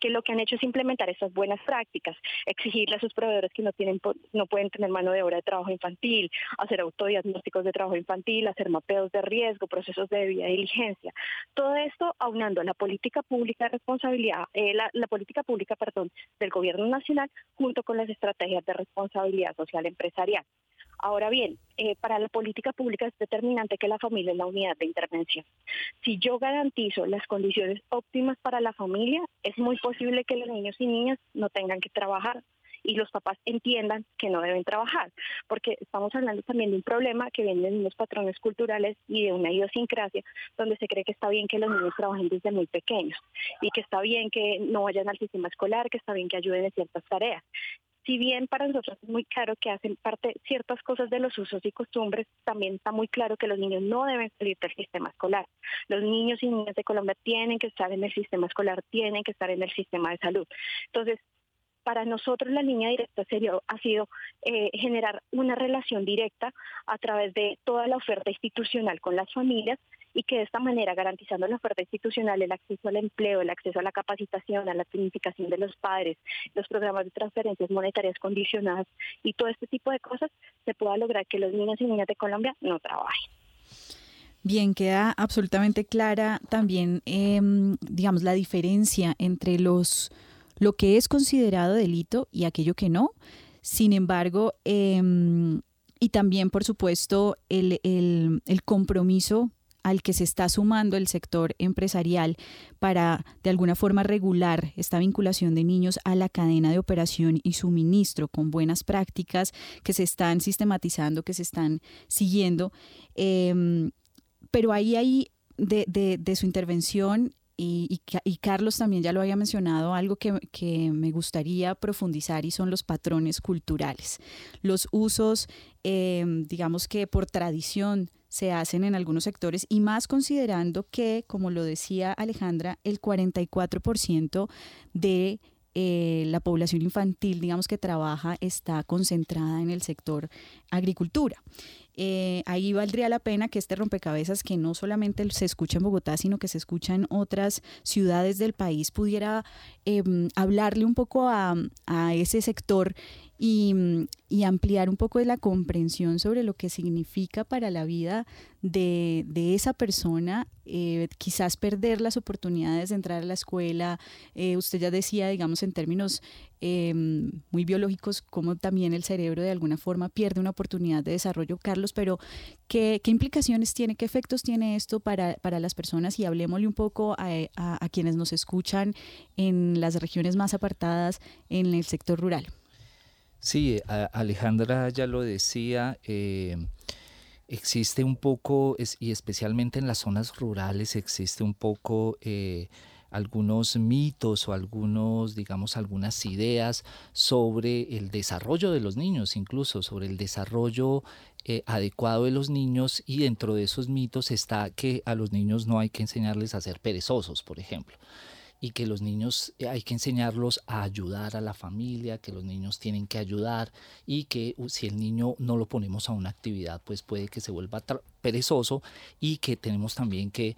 que lo que han hecho es implementar estas buenas prácticas, exigirle a sus proveedores que no, tienen, no pueden tener mano de obra de trabajo infantil, hacer autodiagnósticos de trabajo infantil, hacer mapeos de riesgo, procesos de debida diligencia. Todo esto aunando la política pública de responsabilidad, eh, la, la política pública, perdón, del gobierno nacional junto con las estrategias de responsabilidad social empresarial. Ahora bien, eh, para la política pública es determinante que la familia es la unidad de intervención. Si yo garantizo las condiciones óptimas para la familia, es muy posible que los niños y niñas no tengan que trabajar y los papás entiendan que no deben trabajar, porque estamos hablando también de un problema que viene de unos patrones culturales y de una idiosincrasia donde se cree que está bien que los niños trabajen desde muy pequeños y que está bien que no vayan al sistema escolar, que está bien que ayuden en ciertas tareas si bien para nosotros es muy claro que hacen parte ciertas cosas de los usos y costumbres, también está muy claro que los niños no deben salir del sistema escolar. Los niños y niñas de Colombia tienen que estar en el sistema escolar, tienen que estar en el sistema de salud. Entonces, para nosotros la línea directa ha sido eh, generar una relación directa a través de toda la oferta institucional con las familias y que de esta manera, garantizando la oferta institucional, el acceso al empleo, el acceso a la capacitación, a la tecnificación de los padres, los programas de transferencias monetarias condicionadas y todo este tipo de cosas, se pueda lograr que los niños y niñas de Colombia no trabajen. Bien, queda absolutamente clara también, em, digamos, la diferencia entre los lo que es considerado delito y aquello que no. Sin embargo, em, y también, por supuesto, el, el compromiso al que se está sumando el sector empresarial para de alguna forma regular esta vinculación de niños a la cadena de operación y suministro con buenas prácticas que se están sistematizando, que se están siguiendo. Em, pero ahí hay de, de, su intervención y, Carlos también ya lo había mencionado, algo que, que, me gustaría profundizar y son los patrones culturales, los usos, em, digamos que por tradición se hacen en algunos sectores y más considerando que, como lo decía Alejandra, el 44% de eh, la población infantil, digamos que trabaja, está concentrada en el sector agricultura. Eh, ahí valdría la pena que este rompecabezas, que no solamente se escucha en Bogotá, sino que se escucha en otras ciudades del país, pudiera em, hablarle un poco a, a ese sector y, y, ampliar un poco de la comprensión sobre lo que significa para la vida de, esa persona, eh, quizás perder las oportunidades de entrar a la escuela. Eh, usted ya decía, digamos, en términos em, muy biológicos, cómo también el cerebro de alguna forma pierde una oportunidad de desarrollo, Carlos, pero ¿qué, implicaciones tiene, qué efectos tiene esto para, para las personas? Y hablemosle un poco a, a, a quienes nos escuchan en las regiones más apartadas, en el sector rural. Sí, Alejandra ya lo decía, eh, existe un poco, y especialmente en las zonas rurales, existe un poco eh, algunos mitos o algunos, digamos, algunas ideas sobre el desarrollo de los niños, incluso sobre el desarrollo eh, adecuado de los niños y dentro de esos mitos está que a los niños no hay que enseñarles a ser perezosos, por ejemplo y que los niños eh, hay que enseñarlos a ayudar a la familia, que los niños tienen que ayudar y que si el niño no lo ponemos a una actividad, pues puede que se vuelva perezoso y que tenemos también que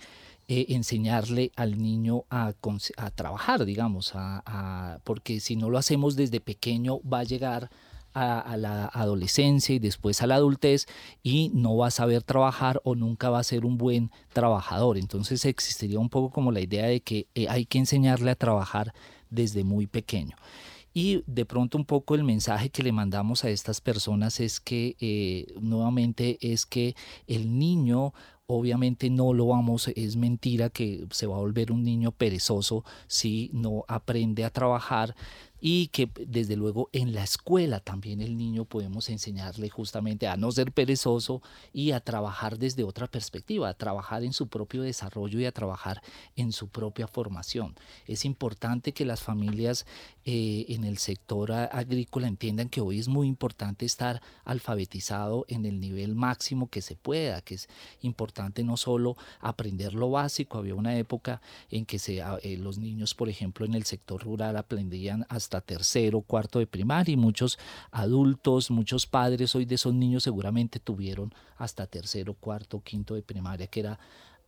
eh, enseñarle al niño a, a trabajar, digamos, a, porque si no lo hacemos desde pequeño va a llegar a, la adolescencia y después a la adultez y no va a saber trabajar o nunca va a ser un buen trabajador. Entonces existiría un poco como la idea de que eh, hay que enseñarle a trabajar desde muy pequeño. Y de pronto un poco el mensaje que le mandamos a estas personas es que eh, nuevamente es que el niño obviamente no lo vamos, es mentira que se va a volver un niño perezoso si no aprende a trabajar, y que desde luego en la escuela también el niño podemos enseñarle justamente a no ser perezoso y a trabajar desde otra perspectiva, a trabajar en su propio desarrollo y a trabajar en su propia formación. Es importante que las familias eh, en el sector agrícola entiendan que hoy es muy importante estar alfabetizado en el nivel máximo que se pueda, que es importante no solo aprender lo básico, había una época en que se, eh, los niños, por ejemplo, en el sector rural aprendían hasta tercero, cuarto de primaria y muchos adultos, muchos padres hoy de esos niños seguramente tuvieron hasta tercero, cuarto, quinto de primaria, que era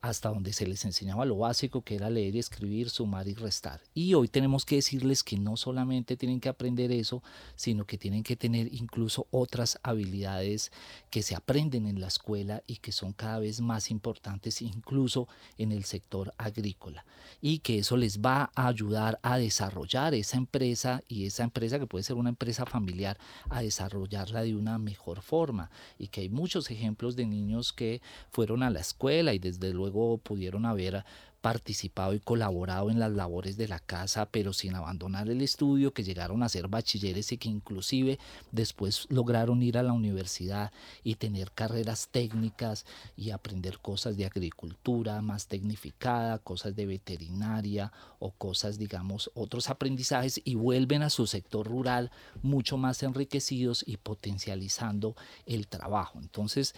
hasta donde se les enseñaba lo básico que era leer, escribir, sumar y restar. Y hoy tenemos que decirles que no solamente tienen que aprender eso, sino que tienen que tener incluso otras habilidades que se aprenden en la escuela y que son cada vez más importantes incluso en el sector agrícola. Y que eso les va a ayudar a desarrollar esa empresa y esa empresa que puede ser una empresa familiar, a desarrollarla de una mejor forma. Y que hay muchos ejemplos de niños que fueron a la escuela y desde luego pudieron haber participado y colaborado en las labores de la casa, pero sin abandonar el estudio, que llegaron a ser bachilleres y que inclusive después lograron ir a la universidad y tener carreras técnicas y aprender cosas de agricultura más tecnificada, cosas de veterinaria o cosas, digamos, otros aprendizajes y vuelven a su sector rural mucho más enriquecidos y potencializando el trabajo. Entonces,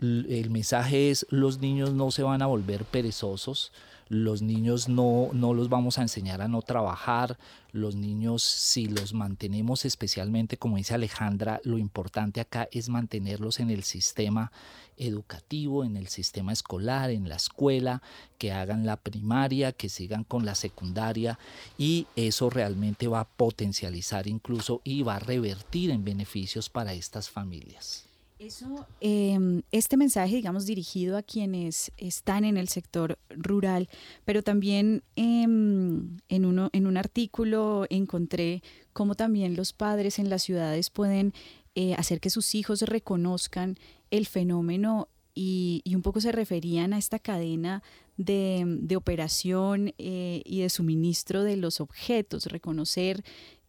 el mensaje es los niños no se van a volver perezosos, los niños no, no los vamos a enseñar a no trabajar, los niños si los mantenemos especialmente, como dice Alejandra, lo importante acá es mantenerlos en el sistema educativo, en el sistema escolar, en la escuela, que hagan la primaria, que sigan con la secundaria y eso realmente va a potencializar incluso y va a revertir en beneficios para estas familias. Eso, em, este mensaje, digamos, dirigido a quienes están en el sector rural, pero también em, en, uno, en un artículo encontré cómo también los padres en las ciudades pueden eh, hacer que sus hijos reconozcan el fenómeno y, un poco se referían a esta cadena de, operación eh, y de suministro de los objetos, reconocer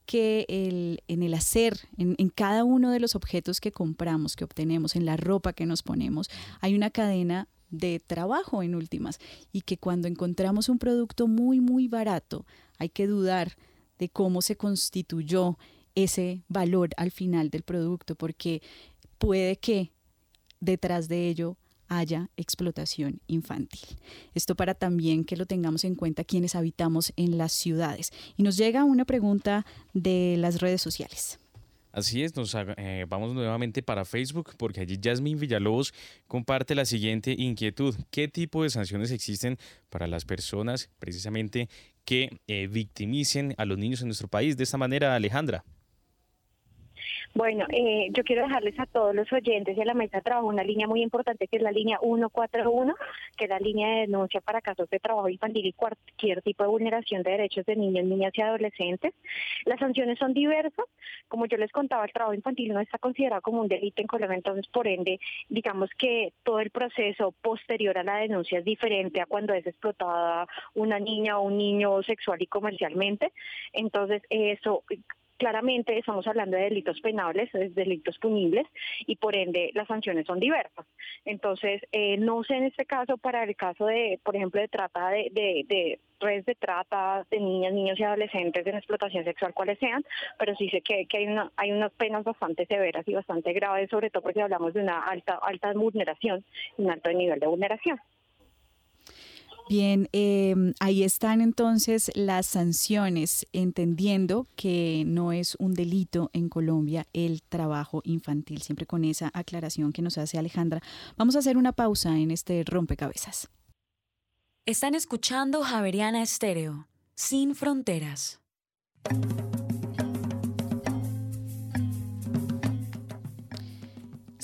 que el, en el hacer, en, cada uno de los objetos que compramos, que obtenemos, en la ropa que nos ponemos, hay una cadena de trabajo en últimas y que cuando encontramos un producto muy, muy barato, hay que dudar de cómo se constituyó ese valor al final del producto, porque puede que detrás de ello haya explotación infantil. Esto para también que lo tengamos en cuenta quienes habitamos en las ciudades. Y nos llega una pregunta de las redes sociales. Así es, nos eh, vamos nuevamente para Facebook porque allí Jasmine Villalobos comparte la siguiente inquietud. ¿Qué tipo de sanciones existen para las personas precisamente que eh, victimicen a los niños en nuestro país? De esta manera, Alejandra. Bueno, eh, yo quiero dejarles a todos los oyentes a la mesa de trabajo una línea muy importante que es la línea 141, que es la línea de denuncia para casos de trabajo infantil y cualquier tipo de vulneración de derechos de niños, niñas y adolescentes. Las sanciones son diversas. Como yo les contaba, el trabajo infantil no está considerado como un delito en Colombia, entonces por ende, digamos que todo el proceso posterior a la denuncia es diferente a cuando es explotada una niña o un niño sexual y comercialmente. Entonces, eso claramente estamos hablando de delitos penales, de delitos punibles y por ende las sanciones son diversas. Entonces, eh, no sé en este caso para el caso de, por ejemplo, de trata de, de, redes de trata de niñas, niños y adolescentes en explotación sexual, cuáles sean, pero sí sé que, hay, una, hay unas penas bastante severas y bastante graves, sobre todo porque hablamos de una alta, alta vulneración, un alto nivel de vulneración. Bien, em, ahí están entonces las sanciones, entendiendo que no es un delito en Colombia el trabajo infantil, siempre con esa aclaración que nos hace Alejandra. Vamos a hacer una pausa en este rompecabezas. Están escuchando Javeriana Estéreo, sin fronteras.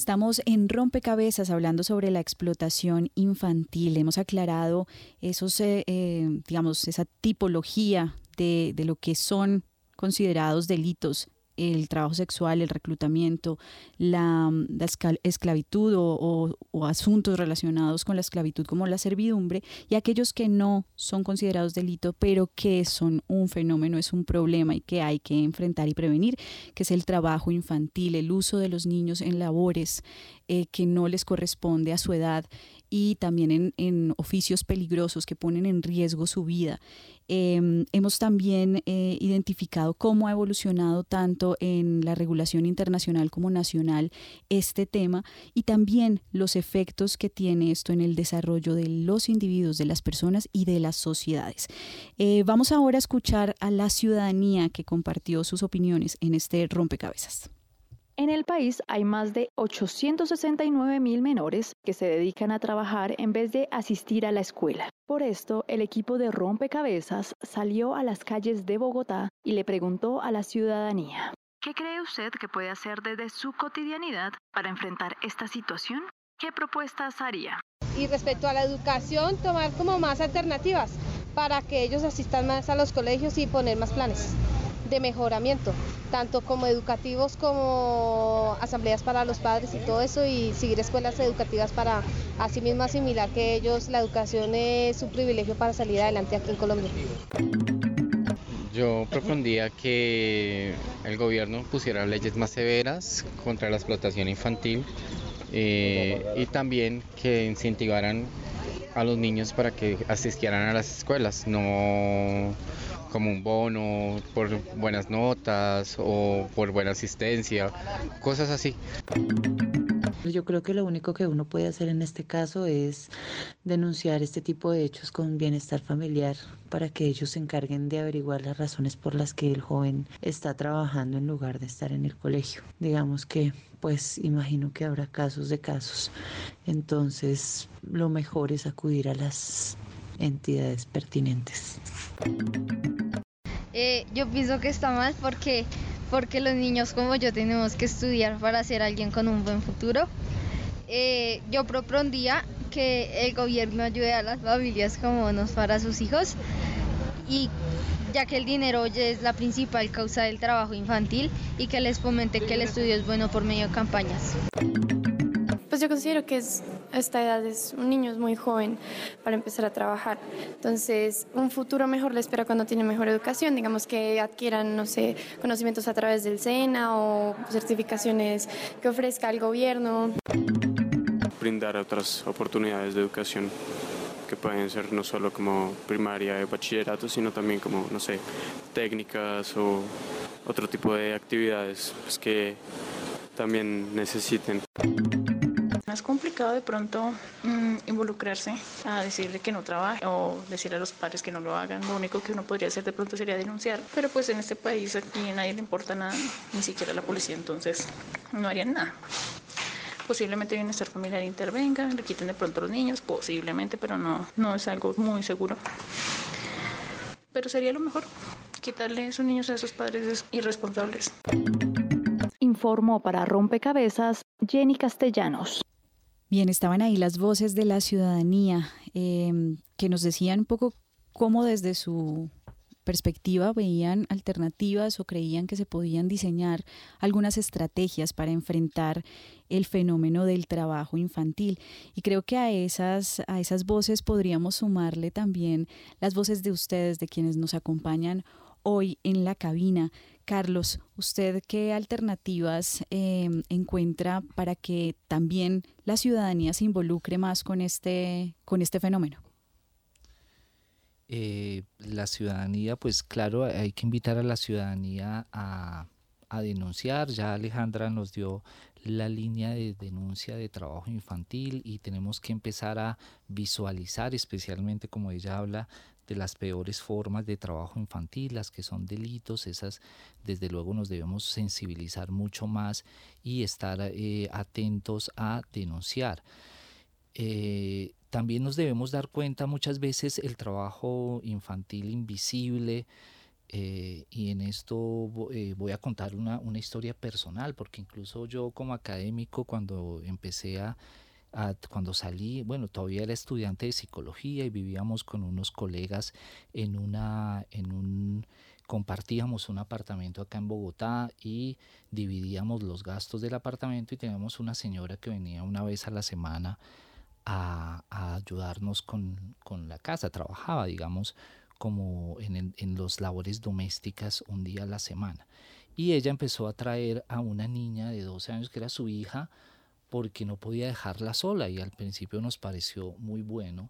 Estamos en Rompecabezas hablando sobre la explotación infantil. Hemos aclarado esos, eh, eh, digamos, esa tipología de, de lo que son considerados delitos el trabajo sexual, el reclutamiento, la, esclavitud o, asuntos relacionados con la esclavitud como la servidumbre y aquellos que no son considerados delito pero que son un fenómeno, es un problema y que hay que enfrentar y prevenir, que es el trabajo infantil, el uso de los niños en labores eh, que no les corresponde a su edad y también en, oficios peligrosos que ponen en riesgo su vida. Em, hemos también eh, identificado cómo ha evolucionado tanto en la regulación internacional como nacional este tema y también los efectos que tiene esto en el desarrollo de los individuos, de las personas y de las sociedades. Eh, vamos ahora a escuchar a la ciudadanía que compartió sus opiniones en este rompecabezas. En el país hay más de 869 mil menores que se dedican a trabajar en vez de asistir a la escuela. Por esto, el equipo de Rompecabezas salió a las calles de Bogotá y le preguntó a la ciudadanía. ¿Qué cree usted que puede hacer desde su cotidianidad para enfrentar esta situación? ¿Qué propuestas haría? Y respecto a la educación, tomar como más alternativas para que ellos asistan más a los colegios y poner más planes de mejoramiento, tanto como educativos como asambleas para los padres y todo eso, y seguir escuelas educativas para asimismo asimilar que ellos la educación es un privilegio para salir adelante aquí en Colombia. Yo propondría que el gobierno pusiera leyes más severas contra la explotación infantil eh, y también que incentivaran a los niños para que asistieran a las escuelas, no como un bono por buenas notas o por buena asistencia, cosas así. Yo creo que lo único que uno puede hacer en este caso es denunciar este tipo de hechos con bienestar familiar para que ellos se encarguen de averiguar las razones por las que el joven está trabajando en lugar de estar en el colegio. Digamos que pues imagino que habrá casos de casos. Entonces lo mejor es acudir a las entidades pertinentes. Eh, yo pienso que está mal porque, porque los niños como yo tenemos que estudiar para ser alguien con un buen futuro. Eh, yo propondría que el gobierno ayude a las familias como nos para sus hijos y ya que el dinero es la principal causa del trabajo infantil y que les fomente que el estudio es bueno por medio de campañas. Pues yo considero que es, esta edad es un niño es muy joven para empezar a trabajar. Entonces, un futuro mejor le espera cuando tiene mejor educación, digamos que adquieran, no sé, conocimientos a través del SENA o certificaciones que ofrezca el gobierno. Brindar otras oportunidades de educación que pueden ser no solo como primaria y bachillerato, sino también como, no sé, técnicas o otro tipo de actividades pues, que también necesiten es complicado de pronto mm, involucrarse a decirle que no trabaje o decirle a los padres que no lo hagan. Lo único que uno podría hacer de pronto sería denunciar. Pero pues en este país aquí a nadie le importa nada, ni siquiera a la policía, entonces no harían nada. Posiblemente bienestar familiar intervenga, le quiten de pronto a los niños, posiblemente, pero no, no es algo muy seguro. Pero sería lo mejor, quitarle esos niños a esos padres irresponsables. Informó para Rompecabezas Jenny Castellanos. Bien, estaban ahí las voces de la ciudadanía em, que nos decían un poco cómo desde su perspectiva veían alternativas o creían que se podían diseñar algunas estrategias para enfrentar el fenómeno del trabajo infantil. Y creo que a esas, a esas voces podríamos sumarle también las voces de ustedes, de quienes nos acompañan hoy en la cabina. Carlos, ¿usted qué alternativas em, encuentra para que también la ciudadanía se involucre más con este, con este fenómeno? Eh, la ciudadanía, pues claro, hay que invitar a la ciudadanía a, a denunciar. Ya Alejandra nos dio la línea de denuncia de trabajo infantil y tenemos que empezar a visualizar, especialmente como ella habla de las peores formas de trabajo infantil, las que son delitos, esas desde luego nos debemos sensibilizar mucho más y estar eh, atentos a denunciar. Eh, también nos debemos dar cuenta muchas veces el trabajo infantil invisible Eh, y en esto voy a contar una, una, historia personal, porque incluso yo como académico, cuando empecé a, cuando salí, bueno, todavía era estudiante de psicología y vivíamos con unos colegas en una, en un, compartíamos un apartamento acá en Bogotá y dividíamos los gastos del apartamento y teníamos una señora que venía una vez a la semana a, ayudarnos con, con, la casa, trabajaba, digamos, como en, en los labores domésticas un día a la semana. Y ella empezó a traer a una niña de 12 años que era su hija porque no podía dejarla sola y al principio nos pareció muy bueno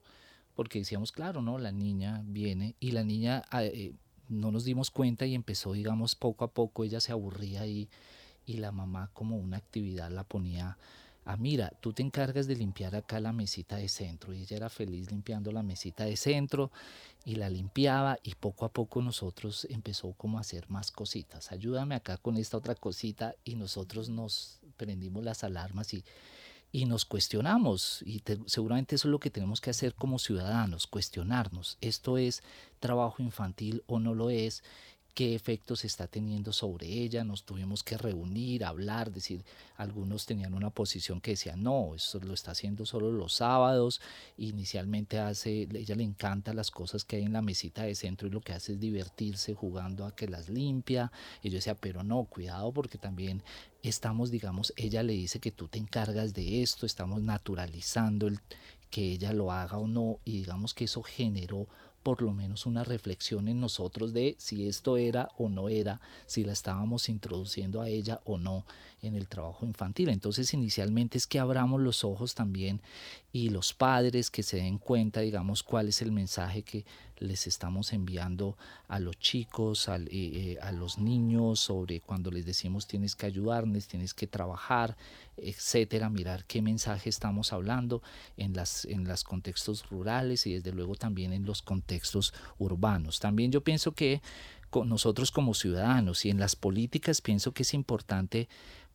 porque decíamos, claro, ¿no? La niña viene y la niña ah, eh, no nos dimos cuenta y empezó, digamos, poco a poco, ella se aburría y, y la mamá como una actividad la ponía ah, mira, tú te encargas de limpiar acá la mesita de centro. Y ella era feliz limpiando la mesita de centro y la limpiaba y poco a poco nosotros empezó como a hacer más cositas. Ayúdame acá con esta otra cosita y nosotros nos prendimos las alarmas y, y nos cuestionamos. Y seguramente eso es lo que tenemos que hacer como ciudadanos, cuestionarnos. ¿Esto es trabajo infantil o no lo es? Qué efectos está teniendo sobre ella, nos tuvimos que reunir, hablar, decir, algunos tenían una posición que decía, no, eso lo está haciendo solo los sábados, inicialmente hace, ella le encanta las cosas que hay en la mesita de centro y lo que hace es divertirse jugando a que las limpia, y yo decía, pero no, cuidado porque también estamos, digamos, ella le dice que tú te encargas de esto, estamos naturalizando que ella lo haga o no, y digamos que eso generó por lo menos una reflexión en nosotros de si esto era o no era, si la estábamos introduciendo a ella o no en el trabajo infantil. Entonces inicialmente es que abramos los ojos también y los padres que se den cuenta, digamos, cuál es el mensaje que les estamos enviando a los chicos, a, eh, eh, a los niños, sobre cuando les decimos tienes que ayudarles, tienes que trabajar, etcétera, mirar qué mensaje estamos hablando en las en los contextos rurales y desde luego también en los contextos urbanos. También yo pienso que con nosotros como ciudadanos y en las políticas pienso que es importante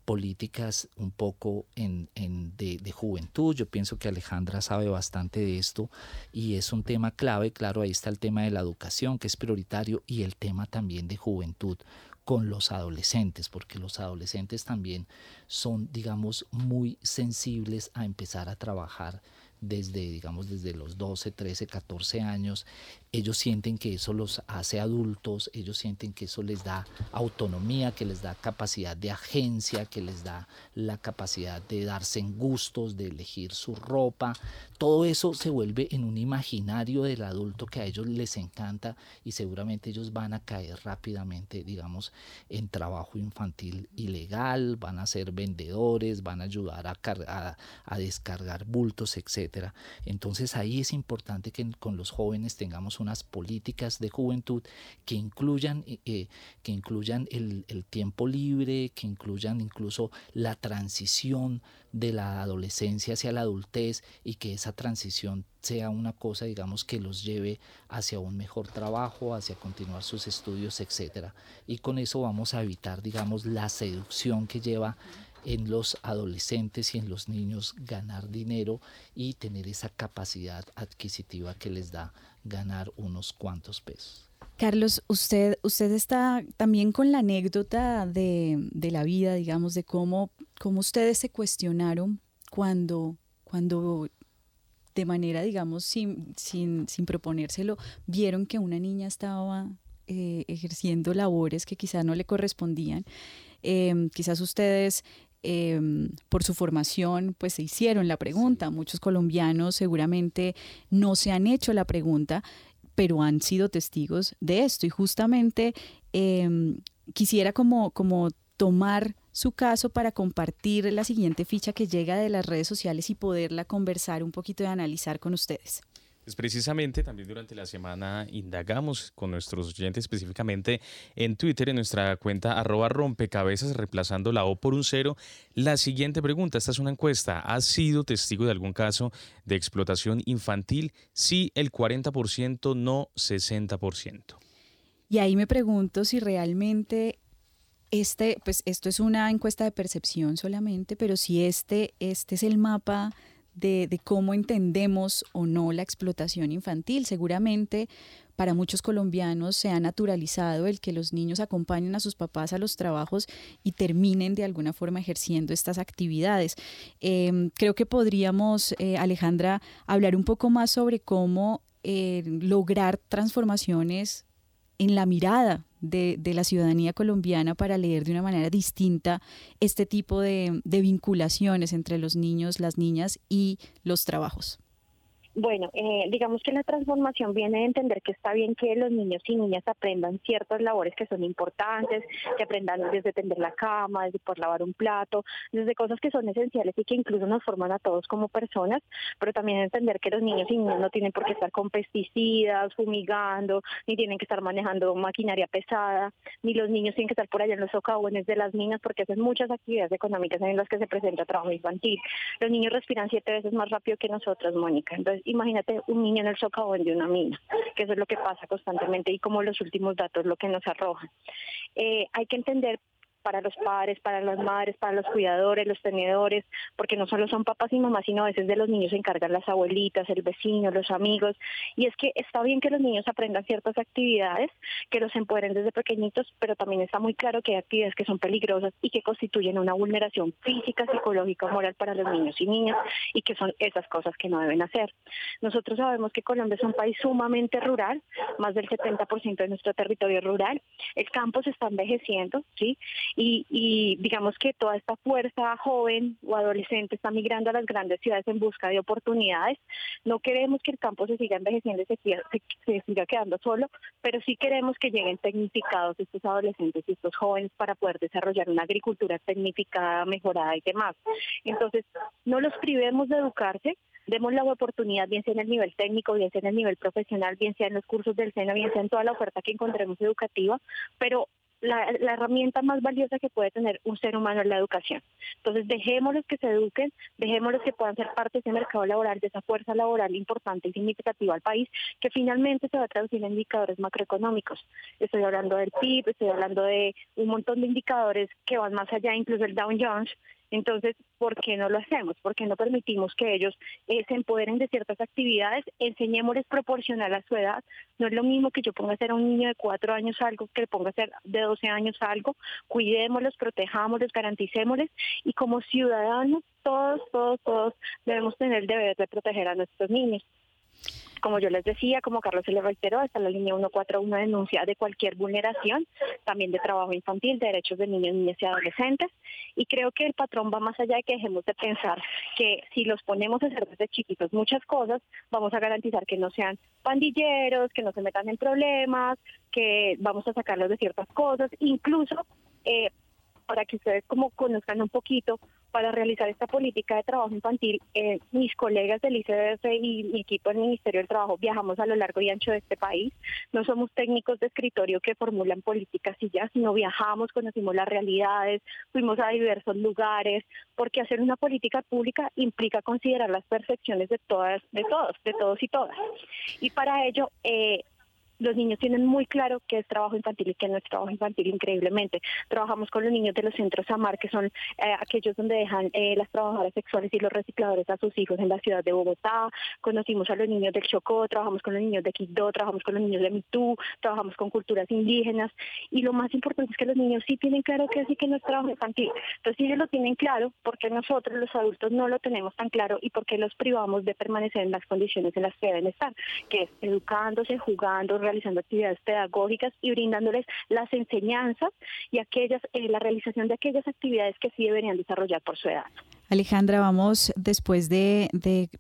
políticas un poco en, en de, de, juventud. Yo pienso que Alejandra sabe bastante de esto y es un tema clave. Claro, ahí está el tema de la educación, que es prioritario, y el tema también de juventud con los adolescentes, porque los adolescentes también son, digamos, muy sensibles a empezar a trabajar desde, digamos, desde los 12, 13, 14 años, ellos sienten que eso los hace adultos, ellos sienten que eso les da autonomía, que les da capacidad de agencia, que les da la capacidad de darse en gustos, de elegir su ropa. Todo eso se vuelve en un imaginario del adulto que a ellos les encanta y seguramente ellos van a caer rápidamente, digamos, en trabajo infantil ilegal, van a ser vendedores, van a ayudar a, a, descargar bultos, etc entonces ahí es importante que con los jóvenes tengamos unas políticas de juventud que incluyan, eh, eh, que incluyan el, tiempo libre, que incluyan incluso la transición de la adolescencia hacia la adultez y que esa transición sea una cosa, digamos, que los lleve hacia un mejor trabajo, hacia continuar sus estudios, etcétera. Y con eso vamos a evitar, digamos, la seducción que lleva en los adolescentes y en los niños ganar dinero y tener esa capacidad adquisitiva que les da ganar unos cuantos pesos. Carlos, usted, usted está también con la anécdota de, de la vida, digamos, de cómo, cómo ustedes se cuestionaron cuando, cuando de manera, digamos, sin, sin, sin proponérselo, vieron que una niña estaba eh, ejerciendo labores que quizás no le correspondían. Em, quizás ustedes Em, por su formación, pues se hicieron la pregunta. Muchos colombianos seguramente no se han hecho la pregunta, pero han sido testigos de esto. Y justamente em, quisiera como, como tomar su caso para compartir la siguiente ficha que llega de las redes sociales y poderla conversar un poquito y analizar con ustedes. Pues precisamente también durante la semana indagamos con nuestros oyentes específicamente en Twitter, en nuestra cuenta arroba rompecabezas, reemplazando la O por un cero. La siguiente pregunta, esta es una encuesta. ¿Has sido testigo de algún caso de explotación infantil? Sí, el 40%, no 60%. Y ahí me pregunto si realmente este, pues esto es una encuesta de percepción solamente, pero si este, este es el mapa de, cómo entendemos o no la explotación infantil. Seguramente para muchos colombianos se ha naturalizado el que los niños acompañen a sus papás a los trabajos y terminen de alguna forma ejerciendo estas actividades. Eh, creo que podríamos, eh, Alejandra, hablar un poco más sobre cómo eh, lograr transformaciones en la mirada de, la ciudadanía colombiana para leer de una manera distinta este tipo de vinculaciones entre los niños, las niñas y los trabajos. Bueno, eh, digamos que la transformación viene de entender que está bien que los niños y niñas aprendan ciertas labores que son importantes, que aprendan desde tender la cama, desde por lavar un plato, desde cosas que son esenciales y que incluso nos forman a todos como personas, pero también entender que los niños y niñas no tienen por qué estar con pesticidas, fumigando, ni tienen que estar manejando maquinaria pesada, ni los niños tienen que estar por allá en los socavones de las minas porque hacen muchas actividades económicas en las que se presenta trabajo infantil. Los niños respiran siete veces más rápido que nosotros, Mónica. Entonces, imagínate un niño en el socavón de una mina, que eso es lo que pasa constantemente y como los últimos datos lo que nos arrojan. Eh, hay que entender para los padres, para las madres, para los cuidadores, los tenedores, porque no solo son papás y mamás, sino a veces de los niños se encargan las abuelitas, el vecino, los amigos. Y es que está bien que los niños aprendan ciertas actividades, que los empoderen desde pequeñitos, pero también está muy claro que hay actividades que son peligrosas y que constituyen una vulneración física, psicológica, moral para los niños y niñas y que son esas cosas que no deben hacer. Nosotros sabemos que Colombia es un país sumamente rural, más del 70% de nuestro territorio es rural. El campo se está envejeciendo, ¿sí? Y, digamos que toda esta fuerza joven o adolescente está migrando a las grandes ciudades en busca de oportunidades. No queremos que el campo se siga envejeciendo y se, se, siga quedando solo, pero sí queremos que lleguen tecnificados estos adolescentes y estos jóvenes para poder desarrollar una agricultura tecnificada, mejorada y demás. Entonces, no los privemos de educarse, demos la oportunidad, bien sea en el nivel técnico, bien sea en el nivel profesional, bien sea en los cursos del SENA, bien sea en toda la oferta que encontremos educativa, pero la, herramienta más valiosa que puede tener un ser humano es la educación. Entonces, dejémoslos que se eduquen, dejémoslos que puedan ser parte de ese mercado laboral, de esa fuerza laboral importante y significativa al país, que finalmente se va a traducir en indicadores macroeconómicos. Estoy hablando del PIB, estoy hablando de un montón de indicadores que van más allá, incluso el Dow Jones, entonces, ¿por qué no lo hacemos? ¿Por qué no permitimos que ellos eh, se empoderen de ciertas actividades? Enseñémosles proporcional a su edad. No es lo mismo que yo ponga a hacer a un niño de cuatro años algo que le ponga a hacer de 12 años algo. Cuidémoslos, protejámoslos, garanticémosles y como ciudadanos, todos, todos, todos debemos tener el deber de proteger a nuestros niños. Como yo les decía, como Carlos se le reiteró, está la línea 141 denuncia de cualquier vulneración, también de trabajo infantil, de derechos de niños, niñas y adolescentes. Y creo que el patrón va más allá de que dejemos de pensar que si los ponemos a hacer desde chiquitos muchas cosas, vamos a garantizar que no sean pandilleros, que no se metan en problemas, que vamos a sacarlos de ciertas cosas, incluso eh, para que ustedes como conozcan un poquito, para realizar esta política de trabajo infantil, eh, mis colegas del ICDF y mi equipo del Ministerio del Trabajo viajamos a lo largo y ancho de este país. No somos técnicos de escritorio que formulan políticas y ya, sino viajamos, conocimos las realidades, fuimos a diversos lugares, porque hacer una política pública implica considerar las percepciones de todas, de todos, de todos y todas. Y para ello, eh, los niños tienen muy claro qué es trabajo infantil y qué no es trabajo infantil increíblemente. Trabajamos con los niños de los centros AMAR, que son eh, aquellos donde dejan eh, las trabajadoras sexuales y los recicladores a sus hijos en la ciudad de Bogotá. Conocimos a los niños del Chocó, trabajamos con los niños de Quito, trabajamos con los niños de Mitú, trabajamos con culturas indígenas. Y lo más importante es que los niños sí tienen claro que así que no es trabajo infantil. Entonces, ellos lo tienen claro, porque nosotros los adultos no lo tenemos tan claro y porque los privamos de permanecer en las condiciones en las que deben estar, que es educándose, jugando, realizando actividades pedagógicas y brindándoles las enseñanzas y aquellas, eh, la realización de aquellas actividades que sí deberían desarrollar por su edad. Alejandra, vamos después de,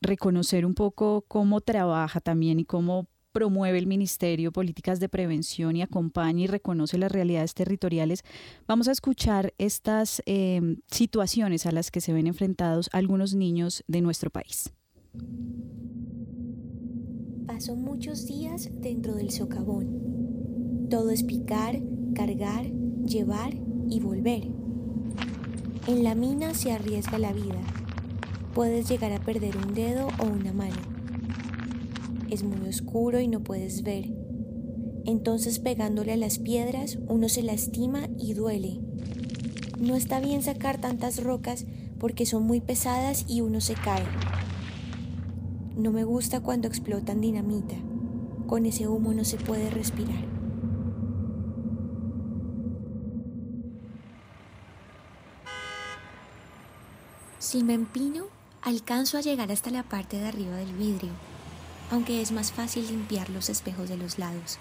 reconocer un poco cómo trabaja también y cómo promueve el Ministerio políticas de prevención y acompaña y reconoce las realidades territoriales, vamos a escuchar estas eh, situaciones a las que se ven enfrentados algunos niños de nuestro país. Paso muchos días dentro del socavón. Todo es picar, cargar, llevar y volver. En la mina se arriesga la vida. Puedes llegar a perder un dedo o una mano. Es muy oscuro y no puedes ver. Entonces pegándole a las piedras uno se lastima y duele. No está bien sacar tantas rocas porque son muy pesadas y uno se cae. No me gusta cuando explotan dinamita. Con ese humo no se puede respirar. Si me empino, alcanzo a llegar hasta la parte de arriba del vidrio, aunque es más fácil limpiar los espejos de los lados.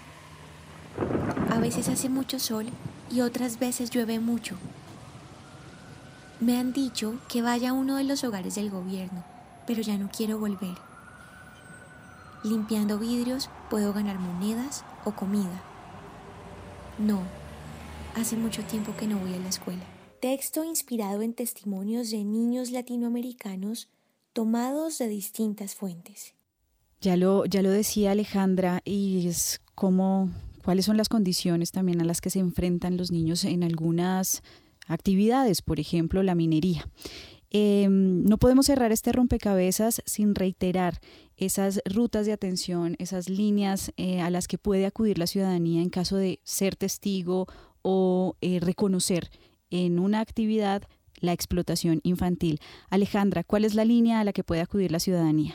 A veces hace mucho sol y otras veces llueve mucho. Me han dicho que vaya a uno de los hogares del gobierno, pero ya no quiero volver. Limpiando vidrios puedo ganar monedas o comida. No, hace mucho tiempo que no voy a la escuela. Texto inspirado en testimonios de niños latinoamericanos tomados de distintas fuentes. Ya lo, ya lo decía Alejandra, y es como cuáles son las condiciones también a las que se enfrentan los niños en algunas actividades, por ejemplo, la minería. Em, no podemos cerrar este rompecabezas sin reiterar esas rutas de atención, esas líneas eh, a las que puede acudir la ciudadanía en caso de ser testigo o eh, reconocer en una actividad la explotación infantil. Alejandra, ¿cuál es la línea a la que puede acudir la ciudadanía?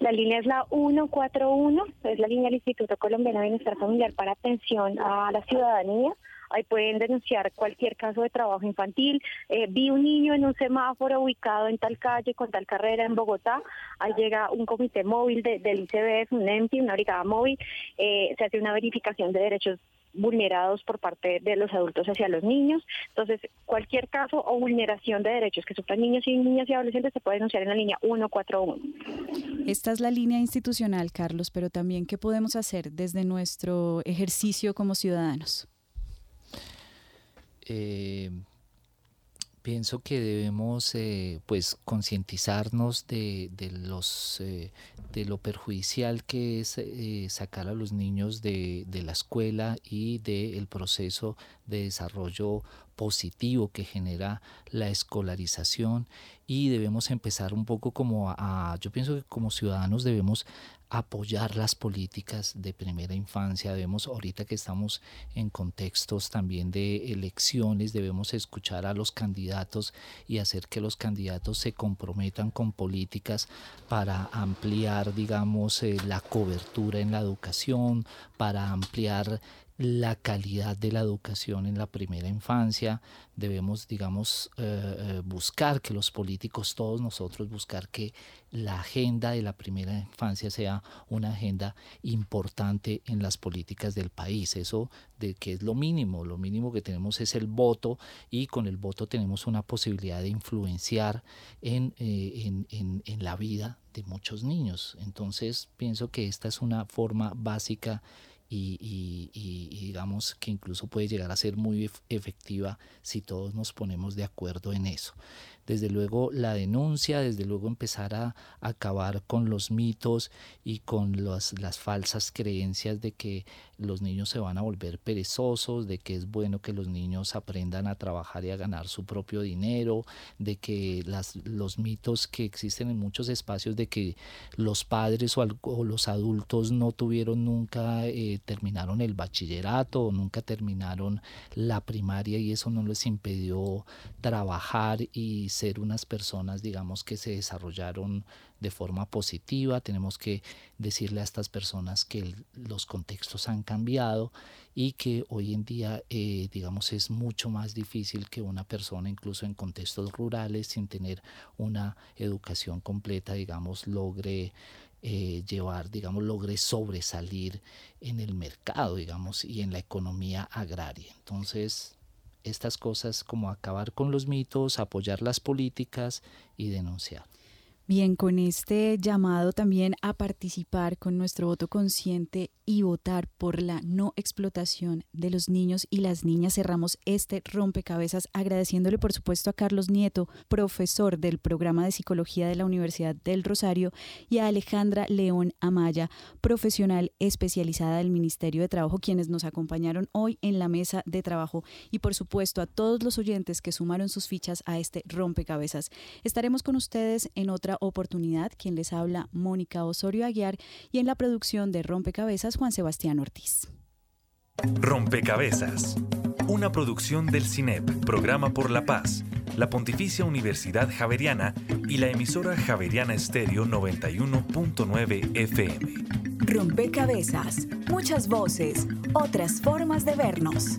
La línea es la 141, es la línea del Instituto Colombiano de Bienestar Familiar para atención a la ciudadanía. Ahí pueden denunciar cualquier caso de trabajo infantil. Eh, vi un niño en un semáforo ubicado en tal calle con tal carrera en Bogotá. Ahí llega un comité móvil del ICBF, un EMTI, una brigada móvil. Eh, se hace una verificación de derechos vulnerados por parte de los adultos hacia los niños. Entonces, cualquier caso o vulneración de derechos que sufran niños y niñas y adolescentes se puede denunciar en la línea 141. Esta es la línea institucional, Carlos, pero también qué podemos hacer desde nuestro ejercicio como ciudadanos. Eh, pienso que debemos eh, pues concientizarnos de, los eh, de lo perjudicial que es sacar a los niños de, la escuela y del proceso de desarrollo positivo que genera la escolarización. Y debemos empezar un poco como a, yo pienso que como ciudadanos debemos apoyar las políticas de primera infancia. Debemos, ahorita que estamos en contextos también de elecciones, debemos escuchar a los candidatos y hacer que los candidatos se comprometan con políticas para ampliar, digamos, eh, la cobertura en la educación, para ampliar la calidad de la educación en la primera infancia. Debemos, digamos, eh, eh, buscar que los políticos, todos nosotros, buscar que la agenda de la primera infancia sea una agenda importante en las políticas del país. Eso de que es lo mínimo, lo mínimo que tenemos es el voto y con el voto tenemos una posibilidad de influenciar en, eh, en, en la vida de muchos niños. Entonces pienso que esta es una forma básica y, digamos que incluso puede llegar a ser muy efectiva si todos nos ponemos de acuerdo en eso desde luego la denuncia, desde luego empezar a, acabar con los mitos y con las falsas creencias de que los niños se van a volver perezosos, de que es bueno que los niños aprendan a trabajar y a ganar su propio dinero, de que las, los mitos que existen en muchos espacios de que los padres o, los adultos no tuvieron nunca, eh, terminaron el bachillerato o nunca terminaron la primaria y eso no les impidió trabajar y ser unas personas, digamos, que se desarrollaron de forma positiva. Tenemos que decirle a estas personas que los contextos han cambiado y que hoy en día, eh, digamos, es mucho más difícil que una persona, incluso en contextos rurales, sin tener una educación completa, digamos, logre eh, llevar, digamos, logre sobresalir en el mercado, digamos, y en la economía agraria. Entonces, estas cosas como acabar con los mitos, apoyar las políticas y denunciar. Bien, con este llamado también a participar con nuestro voto consciente y votar por la no explotación de los niños y las niñas, cerramos este rompecabezas agradeciéndole por supuesto a Carlos Nieto, profesor del programa de psicología de la Universidad del Rosario, y a Alejandra León Amaya, profesional especializada del Ministerio de Trabajo, quienes nos acompañaron hoy en la mesa de trabajo, y por supuesto a todos los oyentes que sumaron sus fichas a este rompecabezas. Estaremos con ustedes en otra oportunidad. Quien les habla, Mónica Osorio Aguiar, y en la producción de Rompecabezas, Juan Sebastián Ortiz. Rompecabezas, una producción del CINEP, Programa por la Paz, la Pontificia Universidad Javeriana y la emisora Javeriana Estéreo 91.9 FM. Rompecabezas, muchas voces, otras formas de vernos.